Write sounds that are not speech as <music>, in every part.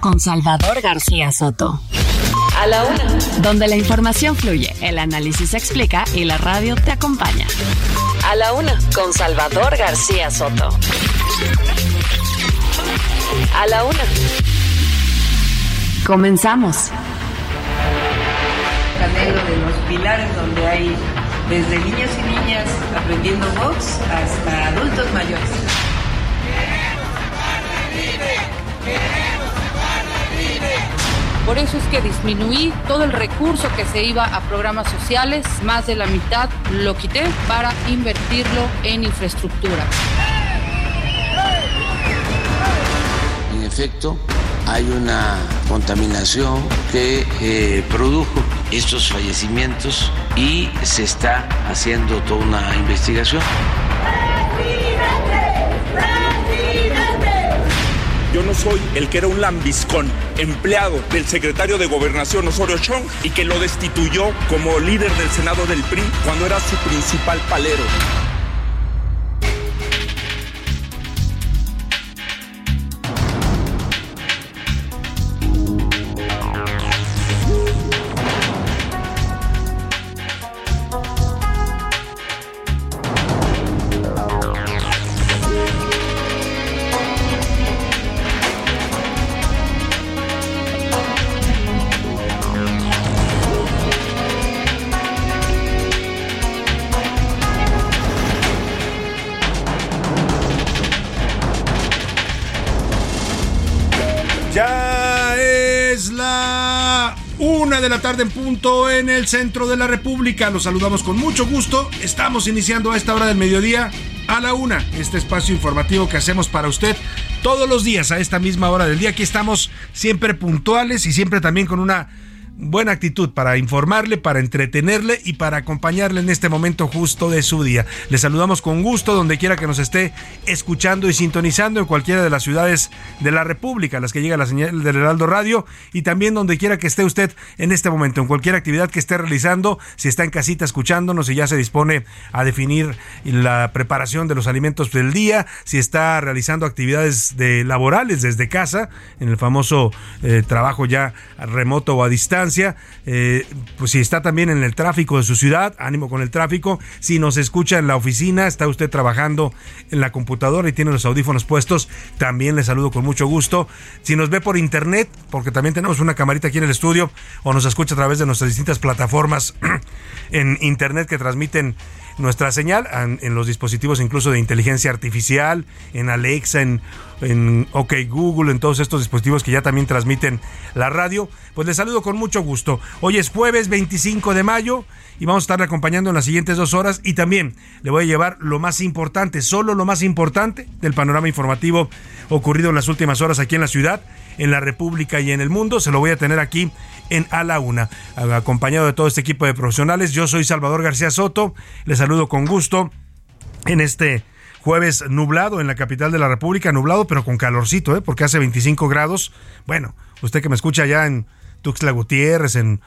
con Salvador García Soto. A la una. Donde la información fluye, el análisis se explica y la radio te acompaña. A la una con Salvador García Soto. A la una. Comenzamos. Canelo de los pilares donde hay desde niños y niñas aprendiendo box hasta adultos mayores. Por eso es que disminuí todo el recurso que se iba a programas sociales, más de la mitad lo quité para invertirlo en infraestructura. En efecto, hay una contaminación que eh, produjo estos fallecimientos y se está haciendo toda una investigación. Soy el que era un lambiscón, empleado del secretario de Gobernación Osorio Chong y que lo destituyó como líder del Senado del PRI cuando era su principal palero. En punto en el centro de la República. Los saludamos con mucho gusto. Estamos iniciando a esta hora del mediodía a la una este espacio informativo que hacemos para usted todos los días a esta misma hora del día. Aquí estamos siempre puntuales y siempre también con una buena actitud para informarle, para entretenerle y para acompañarle en este momento justo de su día. Le saludamos con gusto donde quiera que nos esté escuchando y sintonizando en cualquiera de las ciudades de la República, a las que llega la señal del Heraldo Radio y también donde quiera que esté usted en este momento, en cualquier actividad que esté realizando, si está en casita escuchándonos y ya se dispone a definir la preparación de los alimentos del día, si está realizando actividades de laborales desde casa, en el famoso eh, trabajo ya remoto o a distancia, eh, pues si está también en el tráfico de su ciudad, ánimo con el tráfico. Si nos escucha en la oficina, está usted trabajando en la computadora y tiene los audífonos puestos, también le saludo con mucho gusto. Si nos ve por internet, porque también tenemos una camarita aquí en el estudio, o nos escucha a través de nuestras distintas plataformas <clears throat> en internet que transmiten nuestra señal en, los dispositivos incluso de inteligencia artificial, en Alexa, en, en OK Google, en todos estos dispositivos que ya también transmiten la radio. Pues les saludo con mucho gusto. Hoy es jueves 25 de mayo y vamos a estar acompañando en las siguientes dos horas y también le voy a llevar lo más importante, solo lo más importante del panorama informativo ocurrido en las últimas horas aquí en la ciudad, en la República y en el mundo. Se lo voy a tener aquí en A la Una, acompañado de todo este equipo de profesionales. Yo soy Salvador García Soto, les saludo con gusto en este jueves nublado en la capital de la República, nublado pero con calorcito, ¿eh? porque hace 25 grados. Bueno, usted que me escucha allá en Tuxtla Gutiérrez, en,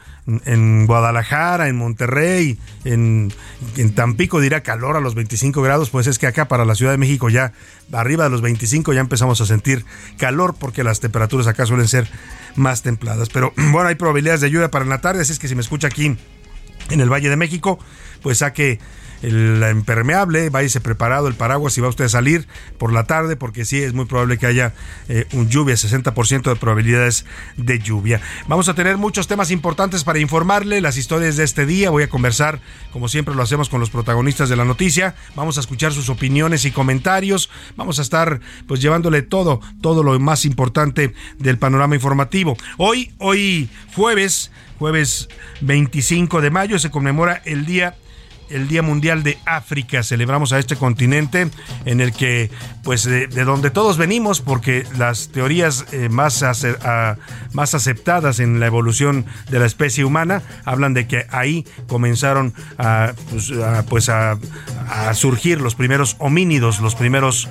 en Guadalajara, en Monterrey, en, en, Tampico dirá calor a los 25 grados, pues es que acá para la Ciudad de México ya arriba de los 25 ya empezamos a sentir calor porque las temperaturas acá suelen ser más templadas. Pero <clears throat> bueno, hay probabilidades de lluvia para la tarde, así es que si me escucha aquí en el Valle de México, pues saque el impermeable, váyase preparado el paraguas si va usted a salir por la tarde, porque sí es muy probable que haya eh, un lluvia, 60% de probabilidades de lluvia. Vamos a tener muchos temas importantes para informarle, las historias de este día, voy a conversar, como siempre lo hacemos con los protagonistas de la noticia, vamos a escuchar sus opiniones y comentarios, vamos a estar pues llevándole todo, todo lo más importante del panorama informativo. Hoy, hoy jueves, jueves 25 de mayo, se conmemora el Día el Día Mundial de África. Celebramos a este continente en el que, pues, de, donde todos venimos, porque las teorías eh, más, más aceptadas en la evolución de la especie humana hablan de que ahí comenzaron a, pues, pues a, surgir los primeros homínidos, los primeros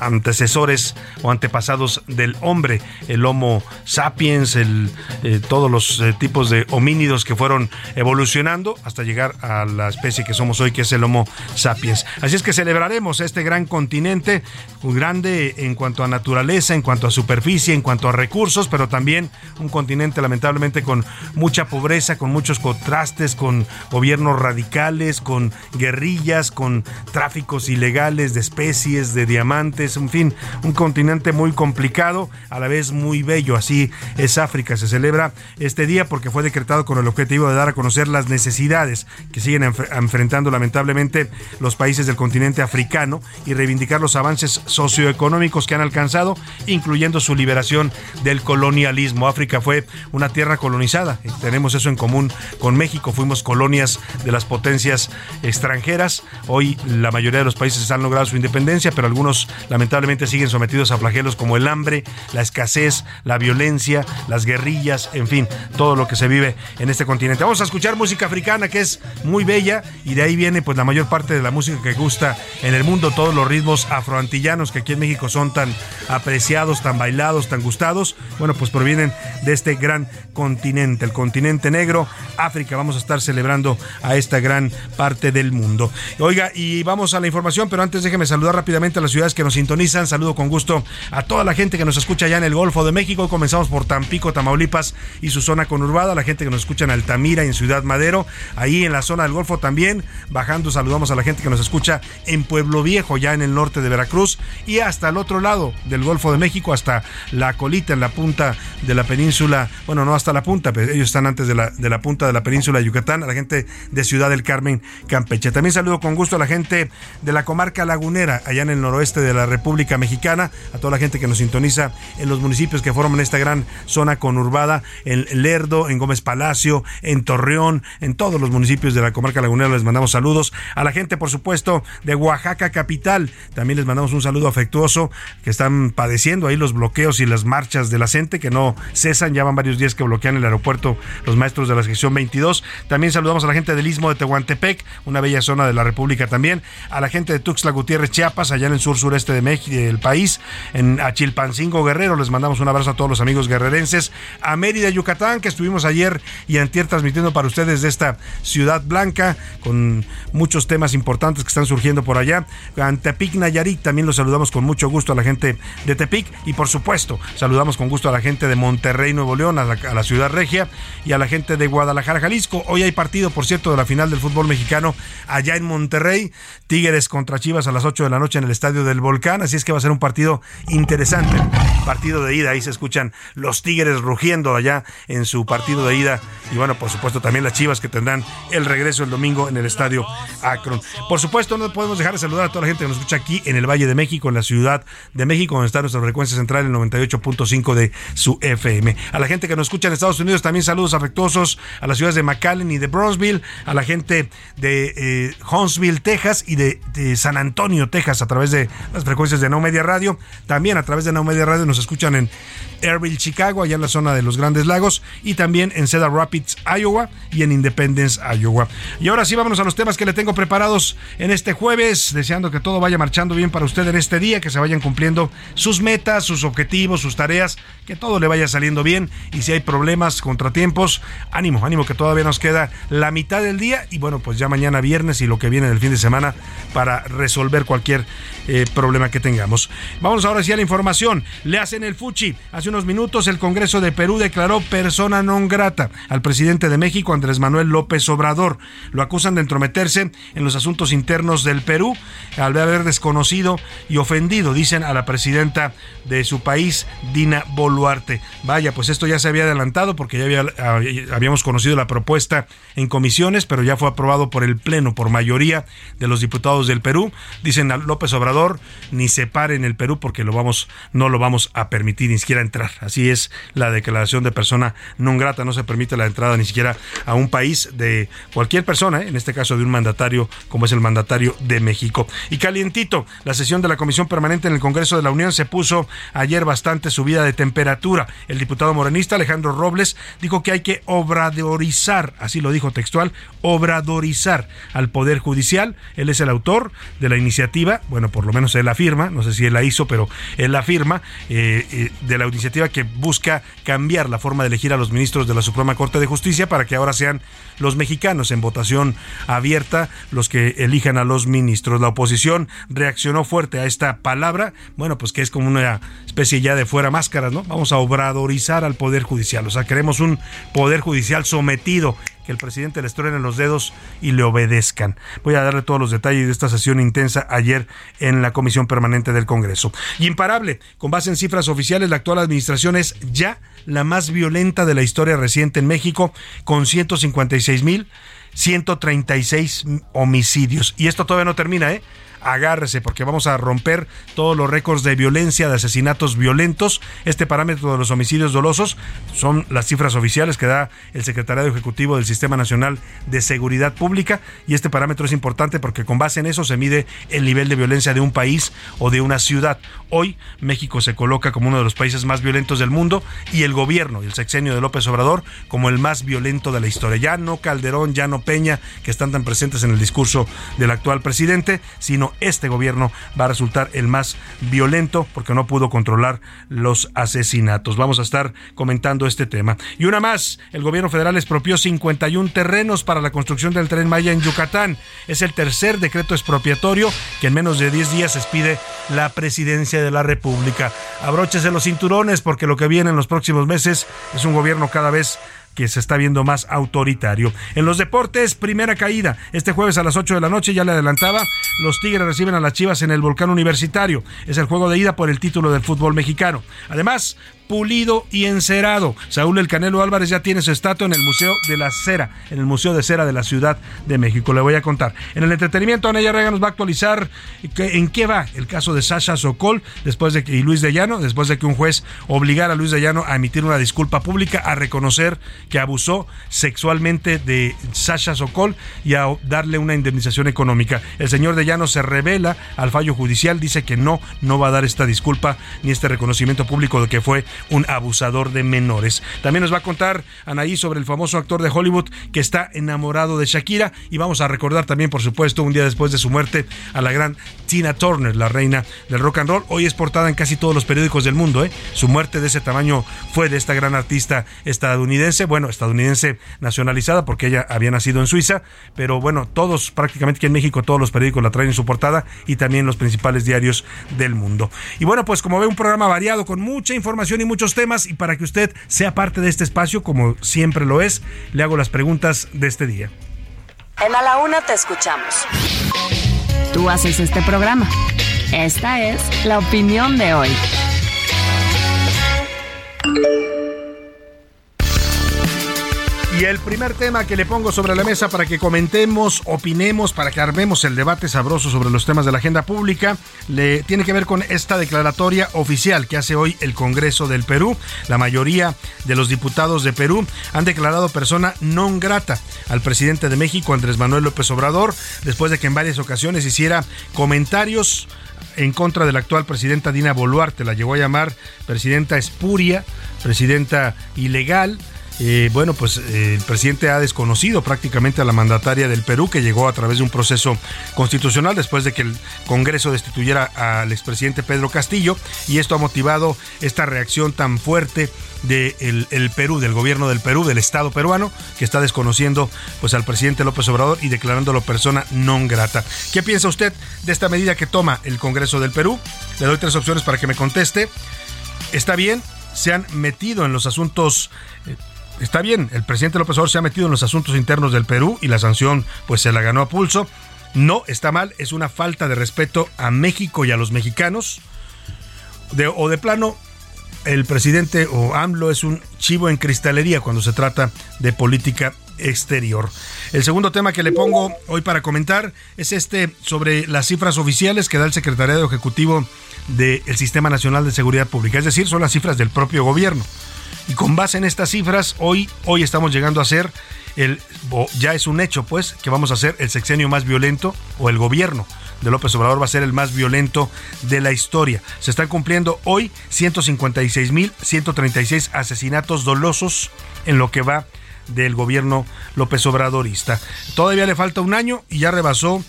antecesores o antepasados del hombre, el Homo sapiens, eh, todos los eh, tipos de homínidos que fueron evolucionando hasta llegar a la especie que somos hoy, que es el Homo sapiens. Así es que celebraremos este gran continente, muy grande en cuanto a naturaleza, en cuanto a superficie, en cuanto a recursos, pero también un continente lamentablemente con mucha pobreza, con muchos contrastes, con gobiernos radicales, con guerrillas, con tráficos ilegales de especies, de diamantes, en fin, un continente muy complicado, a la vez muy bello. Así es África. Se celebra este día porque fue decretado con el objetivo de dar a conocer las necesidades que siguen enfrentando lamentablemente los países del continente africano y reivindicar los avances socioeconómicos que han alcanzado, incluyendo su liberación del colonialismo. África fue una tierra colonizada, tenemos eso en común con México, fuimos colonias de las potencias extranjeras. Hoy la mayoría de los países han logrado su independencia, pero algunos lamentablemente siguen sometidos a flagelos como el hambre, la escasez, la violencia, las guerrillas, en fin, todo lo que se vive en este continente. Vamos a escuchar música africana que es muy bella y de ahí viene pues la mayor parte de la música que gusta en el mundo, todos los ritmos afroantillanos que aquí en México son tan apreciados, tan bailados, tan gustados, bueno, pues provienen de este gran continente, el continente negro, África. Vamos a estar celebrando a esta gran parte del mundo. Oiga, y vamos a la información, pero antes déjeme saludar rápidamente a las ciudades que nos sintonizan. Saludo con gusto a toda la gente que nos escucha allá en el Golfo de México. Comenzamos por Tampico, Tamaulipas y su zona conurbada, la gente que nos escucha en Altamira, en Ciudad Madero, ahí en la zona del Golfo también. Bajando, saludamos a la gente que nos escucha en Pueblo Viejo, ya en el norte de Veracruz, y hasta el otro lado del Golfo de México, hasta la colita, en la punta de la península, bueno, no hasta la punta, pero ellos están antes de la, de la punta de la península de Yucatán, a la gente de Ciudad del Carmen, Campeche. También saludo con gusto a la gente de la comarca lagunera, allá en el noroeste de la República Mexicana, a toda la gente que nos sintoniza en los municipios que forman esta gran zona conurbada, en Lerdo, en Gómez Palacio, en Torreón, en todos los municipios de la comarca lagunera les mandamos saludos. A la gente, por supuesto, de Oaxaca capital, también les mandamos un saludo afectuoso, que están padeciendo ahí los bloqueos y las marchas de la gente que no cesan, ya van varios días que bloquean el aeropuerto los maestros de la sección 22. También saludamos a la gente del Istmo de Tehuantepec, una bella zona de la República también, a la gente de Tuxtla Gutiérrez, Chiapas, allá en el sur sureste de México, del país, en Achilpancingo Guerrero, les mandamos un abrazo a todos los amigos guerrerenses, a Mérida, Yucatán, que estuvimos ayer y antier transmitiendo para ustedes de esta ciudad blanca, con muchos temas importantes que están surgiendo por allá. A Tepic, Nayarit, también los saludamos con mucho gusto a la gente de Tepic y por supuesto saludamos con gusto a la gente de Monterrey, Nuevo León, a la, ciudad regia y a la gente de Guadalajara, Jalisco. Hoy hay partido, por cierto, de la final del fútbol mexicano allá en Monterrey. Tigres contra Chivas a las 8 de la noche en el Estadio del Volcán, así es que va a ser un partido interesante. Partido de ida, ahí se escuchan los Tigres rugiendo allá en su partido de ida y bueno, por supuesto también las Chivas que tendrán el regreso el domingo en el Estadio Akron. Por supuesto, no podemos dejar de saludar a toda la gente que nos escucha aquí en el Valle de México, en la Ciudad de México, donde está nuestra frecuencia central, el 98.5 de su FM. A la gente que nos escucha en Estados Unidos, también saludos afectuosos a las ciudades de McAllen y de Brownsville, a la gente de eh, Huntsville, Texas y de, San Antonio, Texas, a través de las frecuencias de No Media Radio. También a través de No Media Radio nos escuchan en Airville, Chicago, allá en la zona de los Grandes Lagos, y también en Cedar Rapids, Iowa, y en Independence, Iowa. Y ahora sí, vámonos a los temas que le tengo preparados en este jueves, deseando que todo vaya marchando bien para usted en este día, que se vayan cumpliendo sus metas, sus objetivos, sus tareas, que todo le vaya saliendo bien, y si hay problemas, contratiempos, ánimo, ánimo, que todavía nos queda la mitad del día, y bueno, pues ya mañana viernes y lo que viene del fin de semana para resolver cualquier eh, problema que tengamos. Vamos ahora sí a la información. Le hacen el fuchi. Unos minutos el Congreso de Perú declaró persona non grata al presidente de México, Andrés Manuel López Obrador. Lo acusan de entrometerse en los asuntos internos del Perú al haber desconocido y ofendido, dicen, a la presidenta de su país, Dina Boluarte. Vaya, pues esto ya se había adelantado porque ya habíamos conocido la propuesta en comisiones, pero ya fue aprobado por el Pleno, por mayoría de los diputados del Perú. Dicen a López Obrador ni se pare en el Perú porque no lo vamos a permitir ni siquiera entrar. Así es la declaración de persona non grata, no se permite la entrada ni siquiera a un país de cualquier persona, ¿eh? en este caso de un mandatario como es el mandatario de México. Y calientito, la sesión de la Comisión Permanente en el Congreso de la Unión se puso ayer bastante subida de temperatura. El diputado morenista Alejandro Robles dijo que hay que obradorizar, así lo dijo textual, obradorizar al Poder Judicial. Él es el autor de la iniciativa, bueno, por lo menos él la firma, no sé si él la hizo, pero él la firma, eh, eh, de la iniciativa que busca cambiar la forma de elegir a los ministros de la Suprema Corte de Justicia para que ahora sean los mexicanos en votación abierta los que elijan a los ministros. La oposición reaccionó fuerte a esta palabra, bueno, pues que es como una especie ya de fuera máscaras, ¿no? Vamos a obradorizar al Poder Judicial, o sea, queremos un Poder Judicial sometido que el presidente les en los dedos y le obedezcan. Voy a darle todos los detalles de esta sesión intensa ayer en la Comisión Permanente del Congreso. Y imparable, con base en cifras oficiales, la actual administración es ya la más violenta de la historia reciente en México, con 156 mil 136 homicidios. Y esto todavía no termina, ¿eh? Agárrese porque vamos a romper todos los récords de violencia, de asesinatos violentos. Este parámetro de los homicidios dolosos son las cifras oficiales que da el Secretariado Ejecutivo del Sistema Nacional de Seguridad Pública y este parámetro es importante porque con base en eso se mide el nivel de violencia de un país o de una ciudad. Hoy México se coloca como uno de los países más violentos del mundo y el gobierno y el sexenio de López Obrador como el más violento de la historia. Ya no Calderón, ya no Peña, que están tan presentes en el discurso del actual presidente, sino este gobierno va a resultar el más violento porque no pudo controlar los asesinatos. Vamos a estar comentando este tema. Y una más, el gobierno federal expropió 51 terrenos para la construcción del tren Maya en Yucatán. Es el tercer decreto expropiatorio que en menos de 10 días expide la presidencia de la República. Abróchese los cinturones porque lo que viene en los próximos meses es un gobierno cada vez que se está viendo más autoritario. En los deportes, primera caída. Este jueves a las 8 de la noche, ya le adelantaba, los Tigres reciben a las Chivas en el Volcán Universitario. Es el juego de ida por el título del fútbol mexicano. Además, pulido y encerado. Saúl El Canelo Álvarez ya tiene su estatua en el Museo de la Cera, en el Museo de Cera de la Ciudad de México. Le voy a contar. En el entretenimiento, Ana Rega nos va a actualizar en qué va el caso de Sasha Sokol después de que, y Luis de Llano, después de que un juez obligara a Luis de Llano a emitir una disculpa pública, a reconocer que abusó sexualmente de Sasha Sokol y a darle una indemnización económica. El señor de Llano se revela al fallo judicial, dice que no, no va a dar esta disculpa ni este reconocimiento público de que fue un abusador de menores. También nos va a contar Anaí sobre el famoso actor de Hollywood que está enamorado de Shakira y vamos a recordar también, por supuesto, un día después de su muerte a la gran Tina Turner, la reina del rock and roll. Hoy es portada en casi todos los periódicos del mundo. ¿eh? Su muerte de ese tamaño fue de esta gran artista estadounidense, bueno, estadounidense nacionalizada porque ella había nacido en Suiza, pero bueno, todos, prácticamente aquí en México, todos los periódicos la traen en su portada y también los principales diarios del mundo. Y bueno, pues como ve, un programa variado con mucha información y muchos temas y para que usted sea parte de este espacio, como siempre lo es, le hago las preguntas de este día. En A la Una te escuchamos. Tú haces este programa. Esta es la opinión de hoy. Y el primer tema que le pongo sobre la mesa para que comentemos, opinemos, para que armemos el debate sabroso sobre los temas de la agenda pública, le tiene que ver con esta declaratoria oficial que hace hoy el Congreso del Perú. La mayoría de los diputados de Perú han declarado persona non grata al presidente de México, Andrés Manuel López Obrador, después de que en varias ocasiones hiciera comentarios en contra de la actual presidenta Dina Boluarte. La llegó a llamar presidenta espuria, presidenta ilegal eh, bueno, pues eh, el presidente ha desconocido prácticamente a la mandataria del Perú, que llegó a través de un proceso constitucional después de que el Congreso destituyera al expresidente Pedro Castillo, y esto ha motivado esta reacción tan fuerte del el Perú, del gobierno del Perú, del Estado peruano, que está desconociendo pues al presidente López Obrador y declarándolo persona non grata. ¿Qué piensa usted de esta medida que toma el Congreso del Perú? Le doy tres opciones para que me conteste. ¿Está bien? ¿Se han metido en los asuntos eh, está bien, el presidente López Obrador se ha metido en los asuntos internos del Perú y la sanción pues se la ganó a pulso. No está mal, es una falta de respeto a México y a los mexicanos. o de plano, el presidente o AMLO es un chivo en cristalería cuando se trata de política exterior. El segundo tema que le pongo hoy para comentar es este sobre las cifras oficiales que da el Secretariado Ejecutivo del Sistema Nacional de Seguridad Pública, es decir, son las cifras del propio gobierno. Y con base en estas cifras, hoy, hoy estamos llegando a ser el, ya es un hecho, pues, que vamos a ser el sexenio más violento o el gobierno de López Obrador va a ser el más violento de la historia. Se están cumpliendo hoy 156.136 asesinatos dolosos en lo que va del gobierno López Obradorista. Todavía le falta un año y ya rebasó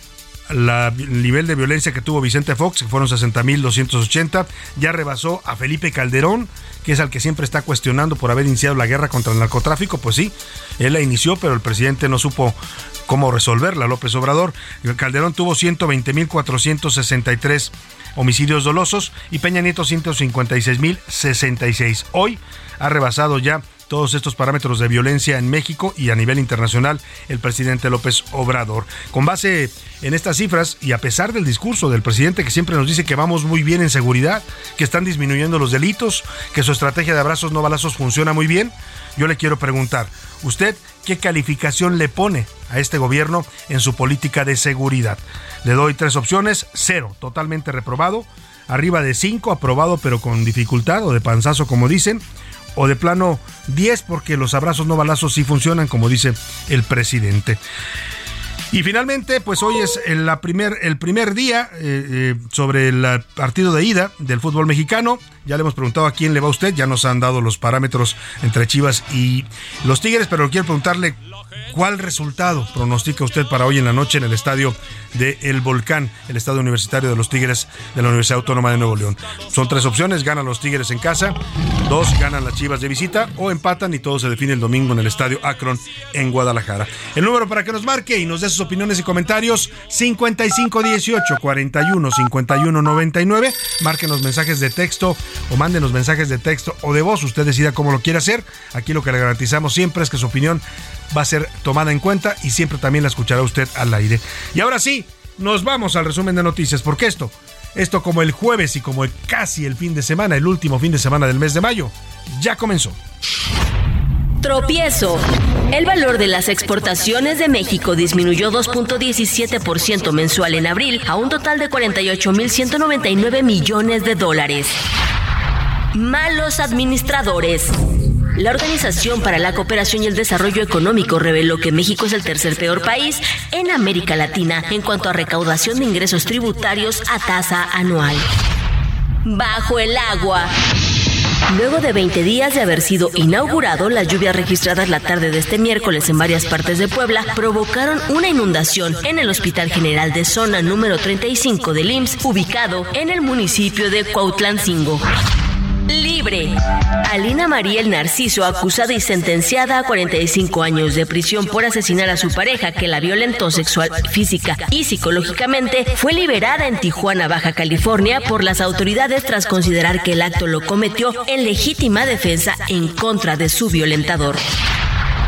el nivel de violencia que tuvo Vicente Fox, que fueron 60.280, ya rebasó a Felipe Calderón, que es al que siempre está cuestionando por haber iniciado la guerra contra el narcotráfico. Pues sí, él la inició, pero el presidente no supo cómo resolverla, López Obrador. Calderón tuvo 120.463 homicidios dolosos y Peña Nieto 156.066. Hoy ha rebasado ya todos estos parámetros de violencia en México y a nivel internacional el presidente López Obrador. Con base en estas cifras y a pesar del discurso del presidente que siempre nos dice que vamos muy bien en seguridad, que están disminuyendo los delitos, que su estrategia de abrazos no balazos funciona muy bien, yo le quiero preguntar, ¿usted qué calificación le pone a este gobierno en su política de seguridad? Le doy tres opciones, cero, totalmente reprobado, arriba de cinco, aprobado pero con dificultad o de panzazo como dicen, o de plano 10 porque los abrazos no balazos sí funcionan, como dice el presidente. Y finalmente, pues hoy es el, primer, el primer día eh, eh, sobre el partido de ida del fútbol mexicano. Ya le hemos preguntado a quién le va usted, ya nos han dado los parámetros entre Chivas y los Tigres, pero quiero preguntarle ¿Cuál resultado pronostica usted para hoy en la noche en el estadio de El Volcán, el estadio universitario de los Tigres de la Universidad Autónoma de Nuevo León? Son tres opciones, ganan los Tigres en casa, dos ganan las Chivas de visita o empatan y todo se define el domingo en el estadio Akron en Guadalajara. El número para que nos marque y nos dé sus opiniones y comentarios 5518 41 51 99. Márquenos mensajes de texto o mándenos mensajes de texto o de voz, usted decida cómo lo quiere hacer. Aquí lo que le garantizamos siempre es que su opinión va a ser tomada en cuenta y siempre también la escuchará usted al aire. Y ahora sí, nos vamos al resumen de noticias, porque esto, esto como el jueves y como casi el fin de semana, el último fin de semana del mes de mayo, ya comenzó. Tropiezo. El valor de las exportaciones de México disminuyó 2.17% mensual en abril a un total de 48.199 millones de dólares. Malos administradores. La Organización para la Cooperación y el Desarrollo Económico reveló que México es el tercer peor país en América Latina en cuanto a recaudación de ingresos tributarios a tasa anual. Bajo el agua. Luego de 20 días de haber sido inaugurado, las lluvias registradas la tarde de este miércoles en varias partes de Puebla provocaron una inundación en el Hospital General de Zona número 35 del IMSS, ubicado en el municipio de Cuautlancingo. Libre. Alina María el Narciso, acusada y sentenciada a 45 años de prisión por asesinar a su pareja que la violentó sexual, física y psicológicamente, fue liberada en Tijuana, Baja California, por las autoridades tras considerar que el acto lo cometió en legítima defensa en contra de su violentador.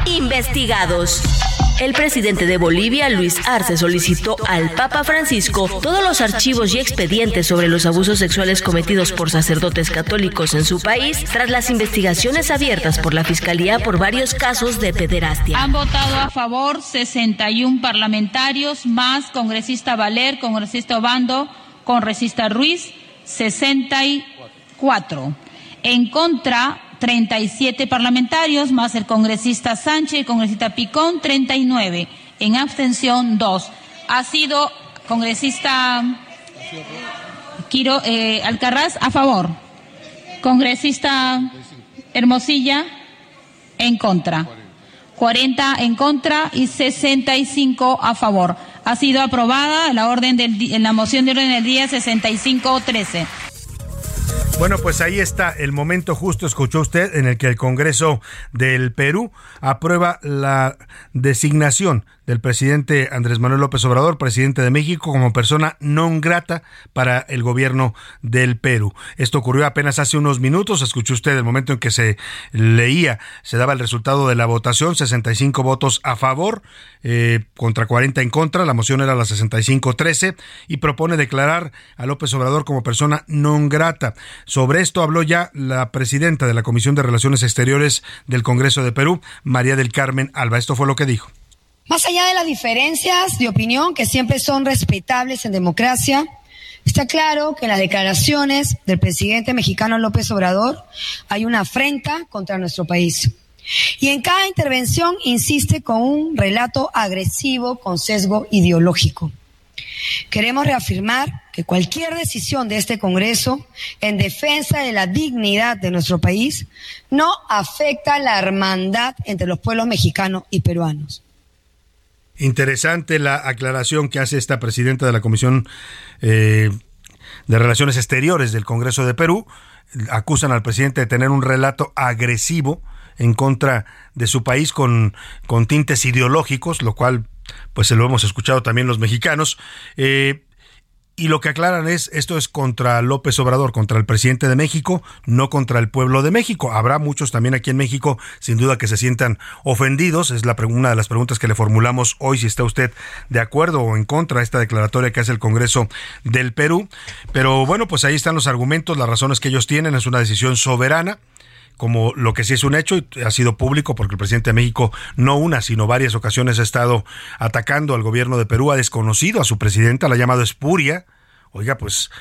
Investigados. El presidente de Bolivia, Luis Arce, solicitó al Papa Francisco todos los archivos y expedientes sobre los abusos sexuales cometidos por sacerdotes católicos en su país tras las investigaciones abiertas por la Fiscalía por varios casos de pederastia. Han votado a favor 61 parlamentarios, más congresista Valer, congresista Obando, congresista Ruiz, 64. En contra, 37 parlamentarios, más el congresista Sánchez, el congresista Picón, 39. En abstención, 2. Ha sido congresista Quiro, eh, Alcarraz a favor. Congresista Hermosilla en contra. 40 en contra y 65 a favor. Ha sido aprobada la orden del, la moción de orden del día 65-13. Bueno, pues ahí está el momento justo, escuchó usted, en el que el Congreso del Perú aprueba la designación del presidente Andrés Manuel López Obrador, presidente de México, como persona non grata para el gobierno del Perú. Esto ocurrió apenas hace unos minutos. Escuchó usted el momento en que se leía, se daba el resultado de la votación, 65 votos a favor, eh, contra 40 en contra. La moción era la 65-13 y propone declarar a López Obrador como persona non grata. Sobre esto habló ya la presidenta de la Comisión de Relaciones Exteriores del Congreso de Perú, María del Carmen Alba. Esto fue lo que dijo. Más allá de las diferencias de opinión, que siempre son respetables en democracia, Está claro que en las declaraciones del presidente mexicano López Obrador hay una afrenta contra nuestro país. Y en cada intervención insiste con un relato agresivo con sesgo ideológico. Queremos reafirmar cualquier decisión de este Congreso en defensa de la dignidad de nuestro país no afecta la hermandad entre los pueblos mexicanos y peruanos. Interesante la aclaración que hace esta presidenta de la Comisión eh, de Relaciones Exteriores del Congreso de Perú. Acusan al presidente de tener un relato agresivo en contra de su país con, con tintes ideológicos, lo cual pues se lo hemos escuchado también los mexicanos. Eh, y lo que aclaran es, esto es contra López Obrador, contra el presidente de México, no contra el pueblo de México. Habrá muchos también aquí en México, sin duda, que se sientan ofendidos. Es la, una de las preguntas que le formulamos hoy, si está usted de acuerdo o en contra de esta declaratoria que hace el Congreso del Perú. Pero bueno, pues ahí están los argumentos, las razones que ellos tienen. Es una decisión soberana como lo que sí es un hecho y ha sido público porque el presidente de México no una, sino varias ocasiones ha estado atacando al gobierno de Perú, ha desconocido a su presidenta, la ha llamado espuria, Oiga, pues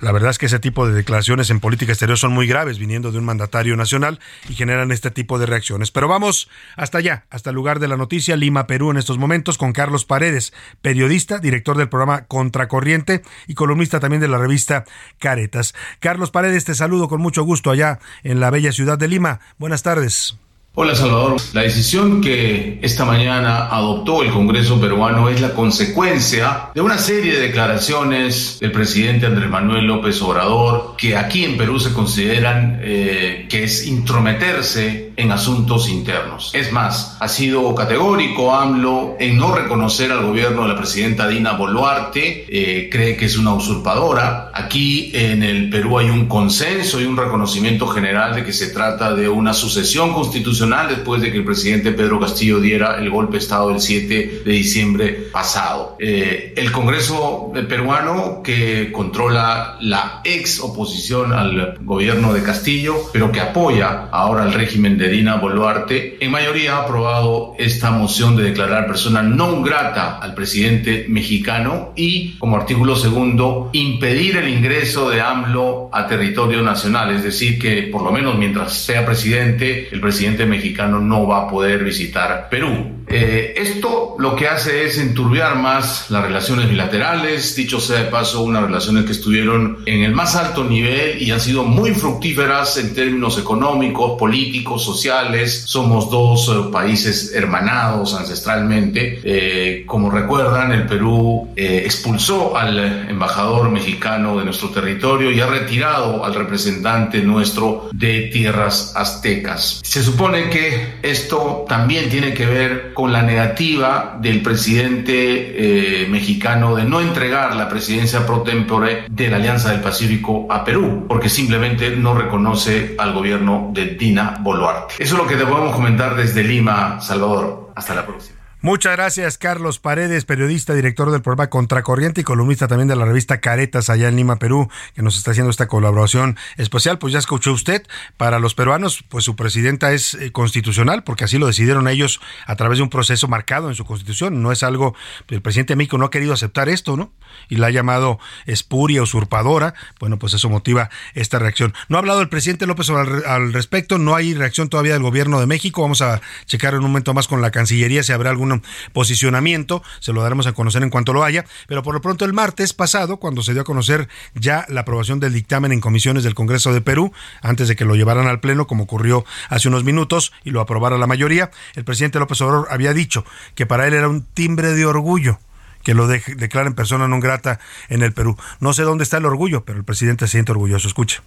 la verdad es que ese tipo de declaraciones en política exterior son muy graves viniendo de un mandatario nacional y generan este tipo de reacciones. Pero vamos hasta allá, hasta el lugar de la noticia, Lima, Perú, en estos momentos, con Carlos Paredes, periodista, director del programa Contracorriente y columnista también de la revista Caretas. Carlos Paredes, te saludo con mucho gusto allá en la bella ciudad de Lima. Buenas tardes. Hola Salvador, la decisión que esta mañana adoptó el Congreso peruano es la consecuencia de una serie de declaraciones del presidente Andrés Manuel López Obrador que aquí en Perú se consideran eh, que es intrometerse en asuntos internos. Es más, ha sido categórico AMLO en no reconocer al gobierno de la presidenta Dina Boluarte, eh, cree que es una usurpadora. Aquí en el Perú hay un consenso y un reconocimiento general de que se trata de una sucesión constitucional después de que el presidente Pedro Castillo diera el golpe de Estado el 7 de diciembre pasado. Eh, el Congreso peruano, que controla la ex oposición al gobierno de Castillo, pero que apoya ahora al régimen de Dina Boluarte, en mayoría ha aprobado esta moción de declarar persona no grata al presidente mexicano y, como artículo segundo, impedir el ingreso de AMLO a territorio nacional, es decir, que por lo menos mientras sea presidente, el presidente mexicano no va a poder visitar Perú. Eh, esto lo que hace es enturbiar más las relaciones bilaterales, dicho sea de paso, unas relaciones que estuvieron en el más alto nivel y han sido muy fructíferas en términos económicos, políticos, sociales. Somos dos eh, países hermanados ancestralmente. Eh, como recuerdan, el Perú expulsó al embajador mexicano de nuestro territorio y ha retirado al representante nuestro de tierras aztecas. Se supone que esto también tiene que ver con la negativa del presidente eh, mexicano de no entregar la presidencia pro tempore de la Alianza del Pacífico a Perú, porque simplemente no reconoce al gobierno de Dina Boluarte. Eso es lo que te podemos comentar desde Lima, Salvador. Hasta la próxima. Muchas gracias, Carlos Paredes, periodista, director del programa Contracorriente y columnista también de la revista Caretas allá en Lima, Perú, que nos está haciendo esta colaboración especial. Pues ya escuchó usted, para los peruanos, pues su presidenta es eh, constitucional, porque así lo decidieron ellos a través de un proceso marcado en su constitución. No es algo, el presidente de México no ha querido aceptar esto, ¿no? Y la ha llamado espuria, usurpadora. Bueno, pues eso motiva esta reacción. No ha hablado el presidente López al, al respecto, no hay reacción todavía del gobierno de México. Vamos a checar en un momento más con la Cancillería si habrá alguna posicionamiento, se lo daremos a conocer en cuanto lo haya, pero por lo pronto el martes pasado, cuando se dio a conocer ya la aprobación del dictamen en comisiones del Congreso de Perú, antes de que lo llevaran al Pleno, como ocurrió hace unos minutos, y lo aprobara la mayoría, el presidente López Obrador había dicho que para él era un timbre de orgullo que lo de declaren persona no grata en el Perú. No sé dónde está el orgullo, pero el presidente se siente orgulloso. Escuche.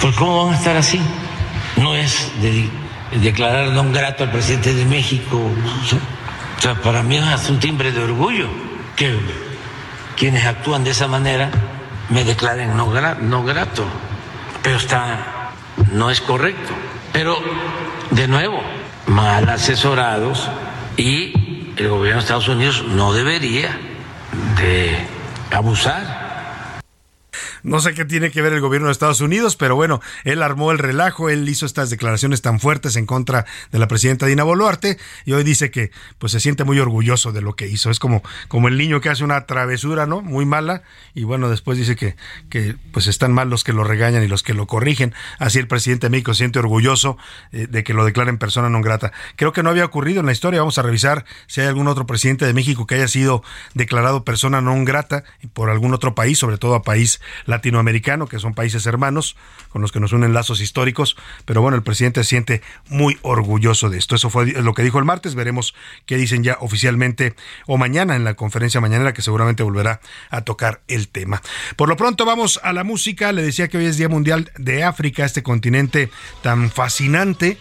Pues ¿cómo van a estar así? No es de declarar no grato al presidente de México. O sea, para mí es un timbre de orgullo que quienes actúan de esa manera me declaren no, grato. Pero está, no es correcto. Pero, de nuevo, mal asesorados y el gobierno de Estados Unidos no debería de abusar no sé qué tiene que ver el gobierno de Estados Unidos, pero bueno, él armó el relajo, él hizo estas declaraciones tan fuertes en contra de la presidenta Dina Boluarte y hoy dice que pues se siente muy orgulloso de lo que hizo. Es como, como el niño que hace una travesura, ¿no? Muy mala y bueno, después dice que, que pues están mal los que lo regañan y los que lo corrigen. Así el presidente de México se siente orgulloso eh, de que lo declaren persona no grata. Creo que no había ocurrido en la historia. Vamos a revisar si hay algún otro presidente de México que haya sido declarado persona no grata por algún otro país, sobre todo a país latinoamericano, que son países hermanos con los que nos unen lazos históricos. Pero bueno, el presidente se siente muy orgulloso de esto. Eso fue lo que dijo el martes. Veremos qué dicen ya oficialmente o mañana en la conferencia mañanera que seguramente volverá a tocar el tema. Por lo pronto vamos a la música. Le decía que hoy es Día Mundial de África, este continente tan fascinante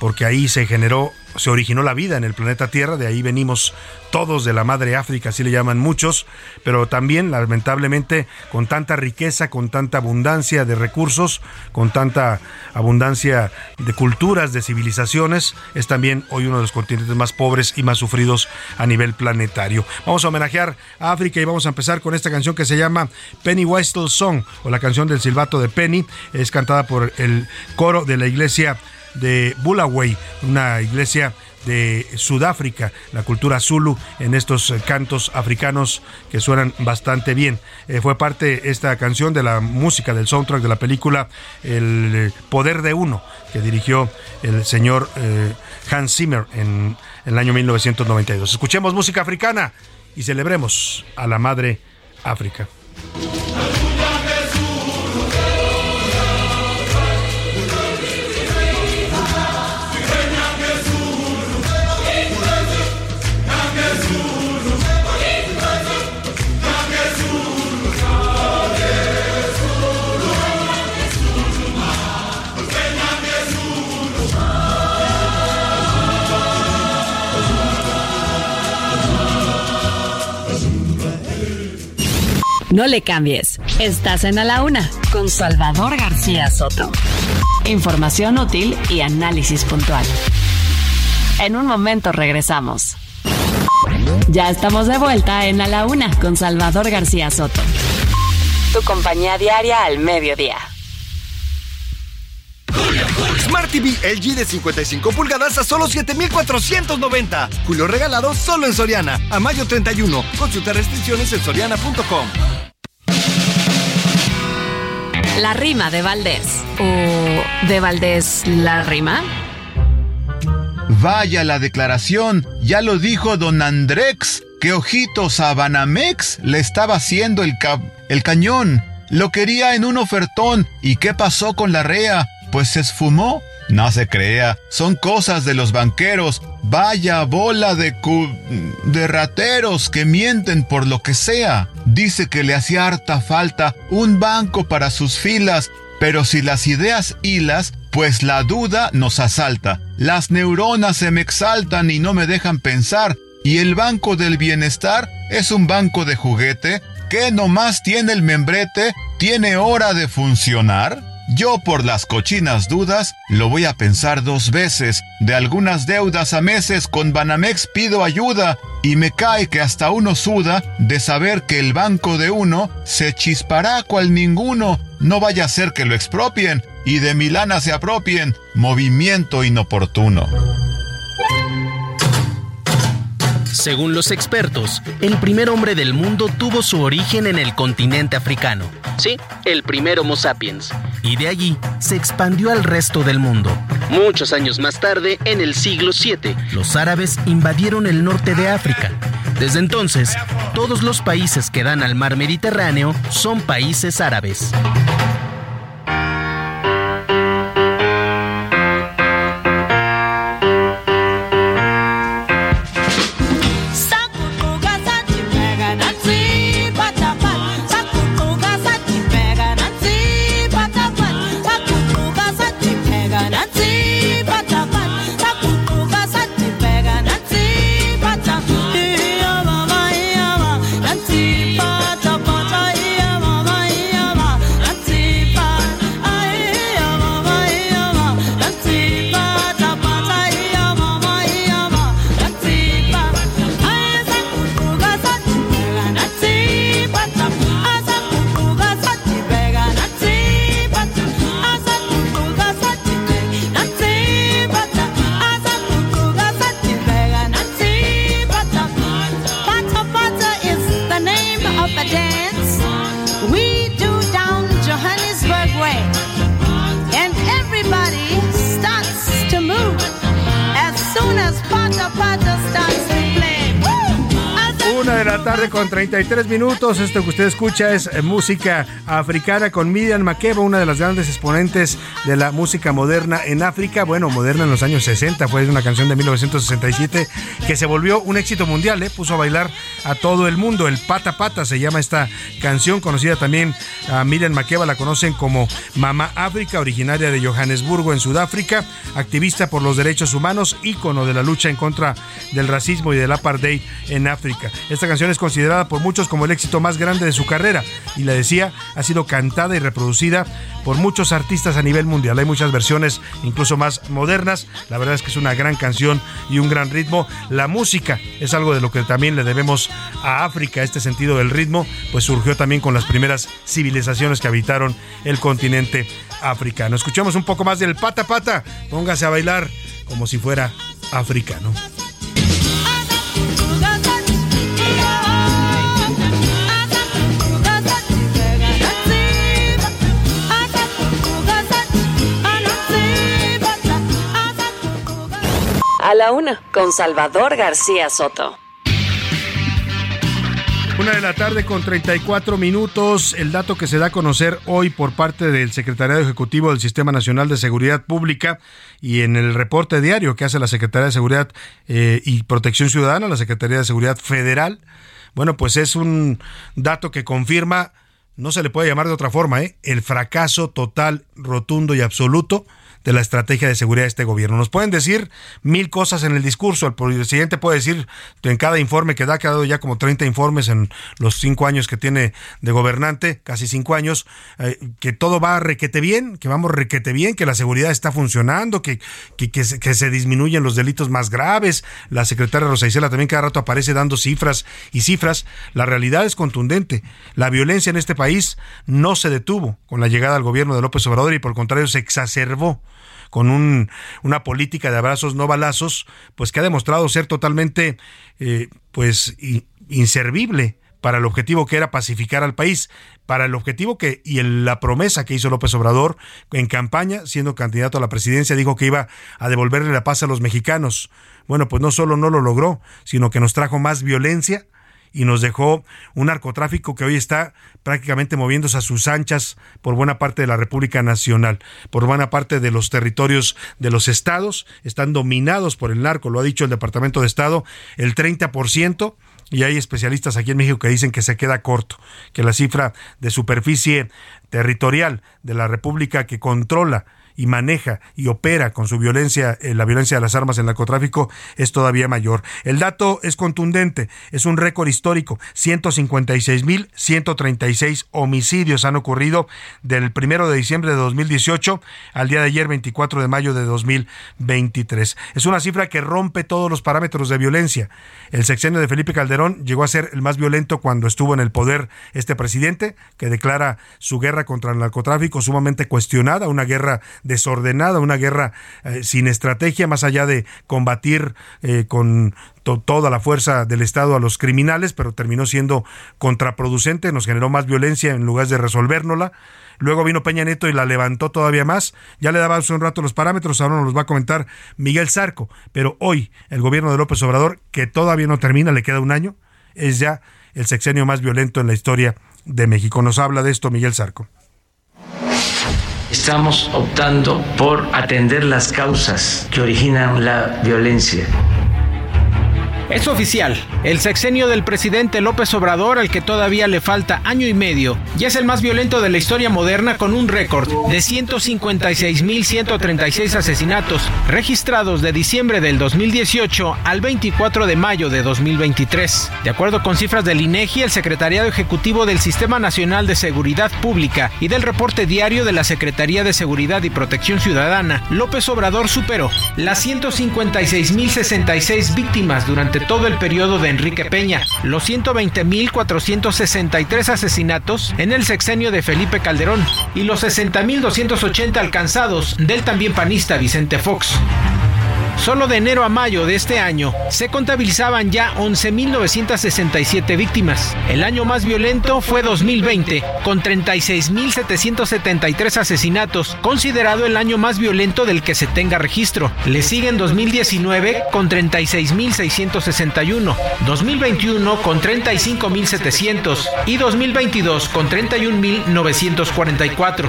porque ahí se generó, se originó la vida en el planeta Tierra, de ahí venimos todos de la madre África, así le llaman muchos, pero también lamentablemente con tanta riqueza, con tanta abundancia de recursos, con tanta abundancia de culturas, de civilizaciones, es también hoy uno de los continentes más pobres y más sufridos a nivel planetario. Vamos a homenajear a África y vamos a empezar con esta canción que se llama Penny Whistle Song o la canción del silbato de Penny, es cantada por el coro de la iglesia de Bulawayo, una iglesia de Sudáfrica, la cultura zulu en estos eh, cantos africanos que suenan bastante bien. Eh, fue parte esta canción de la música del soundtrack de la película El eh, Poder de Uno, que dirigió el señor Hans Zimmer en, en el año 1992. Escuchemos música africana y celebremos a la madre África. No le cambies. Estás en A la Una con Salvador García Soto. Información útil y análisis puntual. En un momento regresamos. Ya estamos de vuelta en A la Una con Salvador García Soto. Tu compañía diaria al mediodía. Smart TV LG de 55 pulgadas a solo 7,490. Julio regalado solo en Soriana. A mayo 31. Consulta restricciones en soriana.com. La rima de Valdés. ¿O de Valdés la rima? Vaya la declaración, ya lo dijo don Andrex, que ojitos a Banamex le estaba haciendo el, el cañón. Lo quería en un ofertón. ¿Y qué pasó con la REA? Pues se esfumó. No se crea, son cosas de los banqueros. Vaya bola de cu de rateros que mienten por lo que sea. Dice que le hacía harta falta un banco para sus filas, pero si las ideas hilas, pues la duda nos asalta. Las neuronas se me exaltan y no me dejan pensar. Y el banco del bienestar es un banco de juguete que nomás tiene el membrete, tiene hora de funcionar. Yo por las cochinas dudas lo voy a pensar dos veces. De algunas deudas a meses con Banamex pido ayuda y me cae que hasta uno suda de saber que el banco de uno se chispará cual ninguno. No vaya a ser que lo expropien y de Milana se apropien. Movimiento inoportuno. Según los expertos, el primer hombre del mundo tuvo su origen en el continente africano. Sí, el primer Homo sapiens. Y de allí se expandió al resto del mundo. Muchos años más tarde, en el siglo VII, los árabes invadieron el norte de África. Desde entonces, todos los países que dan al mar Mediterráneo son países árabes. 33 minutos. Esto que usted escucha es eh, música africana con Miriam Makeba, una de las grandes exponentes de la música moderna en África. Bueno, moderna en los años 60, fue una canción de 1967 que se volvió un éxito mundial, ¿eh? puso a bailar a todo el mundo. El Pata Pata se llama esta canción, conocida también a Miriam Makeba, la conocen como Mamá África, originaria de Johannesburgo en Sudáfrica, activista por los derechos humanos, ícono de la lucha en contra del racismo y del apartheid en África. Esta canción es considerada por muchos como el éxito más grande de su carrera y la decía, ha sido cantada y reproducida por muchos artistas a nivel mundial. Hay muchas versiones incluso más modernas. La verdad es que es una gran canción y un gran ritmo. La música es algo de lo que también le debemos a África, este sentido del ritmo, pues surgió también con las primeras civilizaciones que habitaron el continente africano. Escuchamos un poco más del pata pata. Póngase a bailar como si fuera africano. A la una, con Salvador García Soto. Una de la tarde con 34 minutos. El dato que se da a conocer hoy por parte del Secretariado Ejecutivo del Sistema Nacional de Seguridad Pública y en el reporte diario que hace la Secretaría de Seguridad eh, y Protección Ciudadana, la Secretaría de Seguridad Federal. Bueno, pues es un dato que confirma, no se le puede llamar de otra forma, ¿eh? el fracaso total, rotundo y absoluto de la estrategia de seguridad de este gobierno. Nos pueden decir mil cosas en el discurso. El presidente puede decir en cada informe que da, que ha dado ya como 30 informes en los cinco años que tiene de gobernante, casi cinco años, eh, que todo va requete bien, que vamos requete bien, que la seguridad está funcionando, que, que, se, disminuyen los delitos más graves. La secretaria Rosa Isela también cada rato aparece dando cifras y cifras. La realidad es contundente. La violencia en este país no se detuvo con la llegada al gobierno de López Obrador y por el contrario se exacerbó con un, una política de abrazos no balazos, pues que ha demostrado ser totalmente eh, pues inservible para el objetivo que era pacificar al país, para el objetivo que y la promesa que hizo López Obrador en campaña, siendo candidato a la presidencia, dijo que iba a devolverle la paz a los mexicanos. Bueno, pues no solo no lo logró, sino que nos trajo más violencia, y nos dejó un narcotráfico que hoy está prácticamente moviéndose a sus anchas por buena parte de la República Nacional, por buena parte de los territorios de los estados, están dominados por el narco, lo ha dicho el Departamento de Estado, el 30%. Y hay especialistas aquí en México que dicen que se queda corto, que la cifra de superficie territorial de la República que controla y maneja y opera con su violencia, eh, la violencia de las armas en el narcotráfico es todavía mayor. El dato es contundente, es un récord histórico. 156.136 homicidios han ocurrido del primero de diciembre de 2018 al día de ayer, 24 de mayo de 2023. Es una cifra que rompe todos los parámetros de violencia. El sexenio de Felipe Calderón llegó a ser el más violento cuando estuvo en el poder este presidente, que declara su guerra contra el narcotráfico sumamente cuestionada, una guerra desordenada, una guerra eh, sin estrategia, más allá de combatir eh, con toda la fuerza del Estado a los criminales, pero terminó siendo contraproducente, nos generó más violencia en lugar de resolvérnosla. Luego vino Peña Neto y la levantó todavía más. Ya le daba hace un rato los parámetros, ahora nos los va a comentar Miguel Zarco. Pero hoy el gobierno de López Obrador, que todavía no termina, le queda un año, es ya el sexenio más violento en la historia de México. Nos habla de esto Miguel Zarco. Estamos optando por atender las causas que originan la violencia es oficial, el sexenio del presidente López Obrador, al que todavía le falta año y medio, ya es el más violento de la historia moderna con un récord de 156.136 asesinatos registrados de diciembre del 2018 al 24 de mayo de 2023. De acuerdo con cifras del INEGI, el Secretariado Ejecutivo del Sistema Nacional de Seguridad Pública y del reporte diario de la Secretaría de Seguridad y Protección Ciudadana, López Obrador superó las 156.066 víctimas durante todo el periodo de Enrique Peña, los 120.463 asesinatos en el sexenio de Felipe Calderón y los 60.280 alcanzados del también panista Vicente Fox. Solo de enero a mayo de este año se contabilizaban ya 11.967 víctimas. El año más violento fue 2020, con 36.773 asesinatos, considerado el año más violento del que se tenga registro. Le siguen 2019 con 36.661, 2021 con 35.700 y 2022 con 31.944.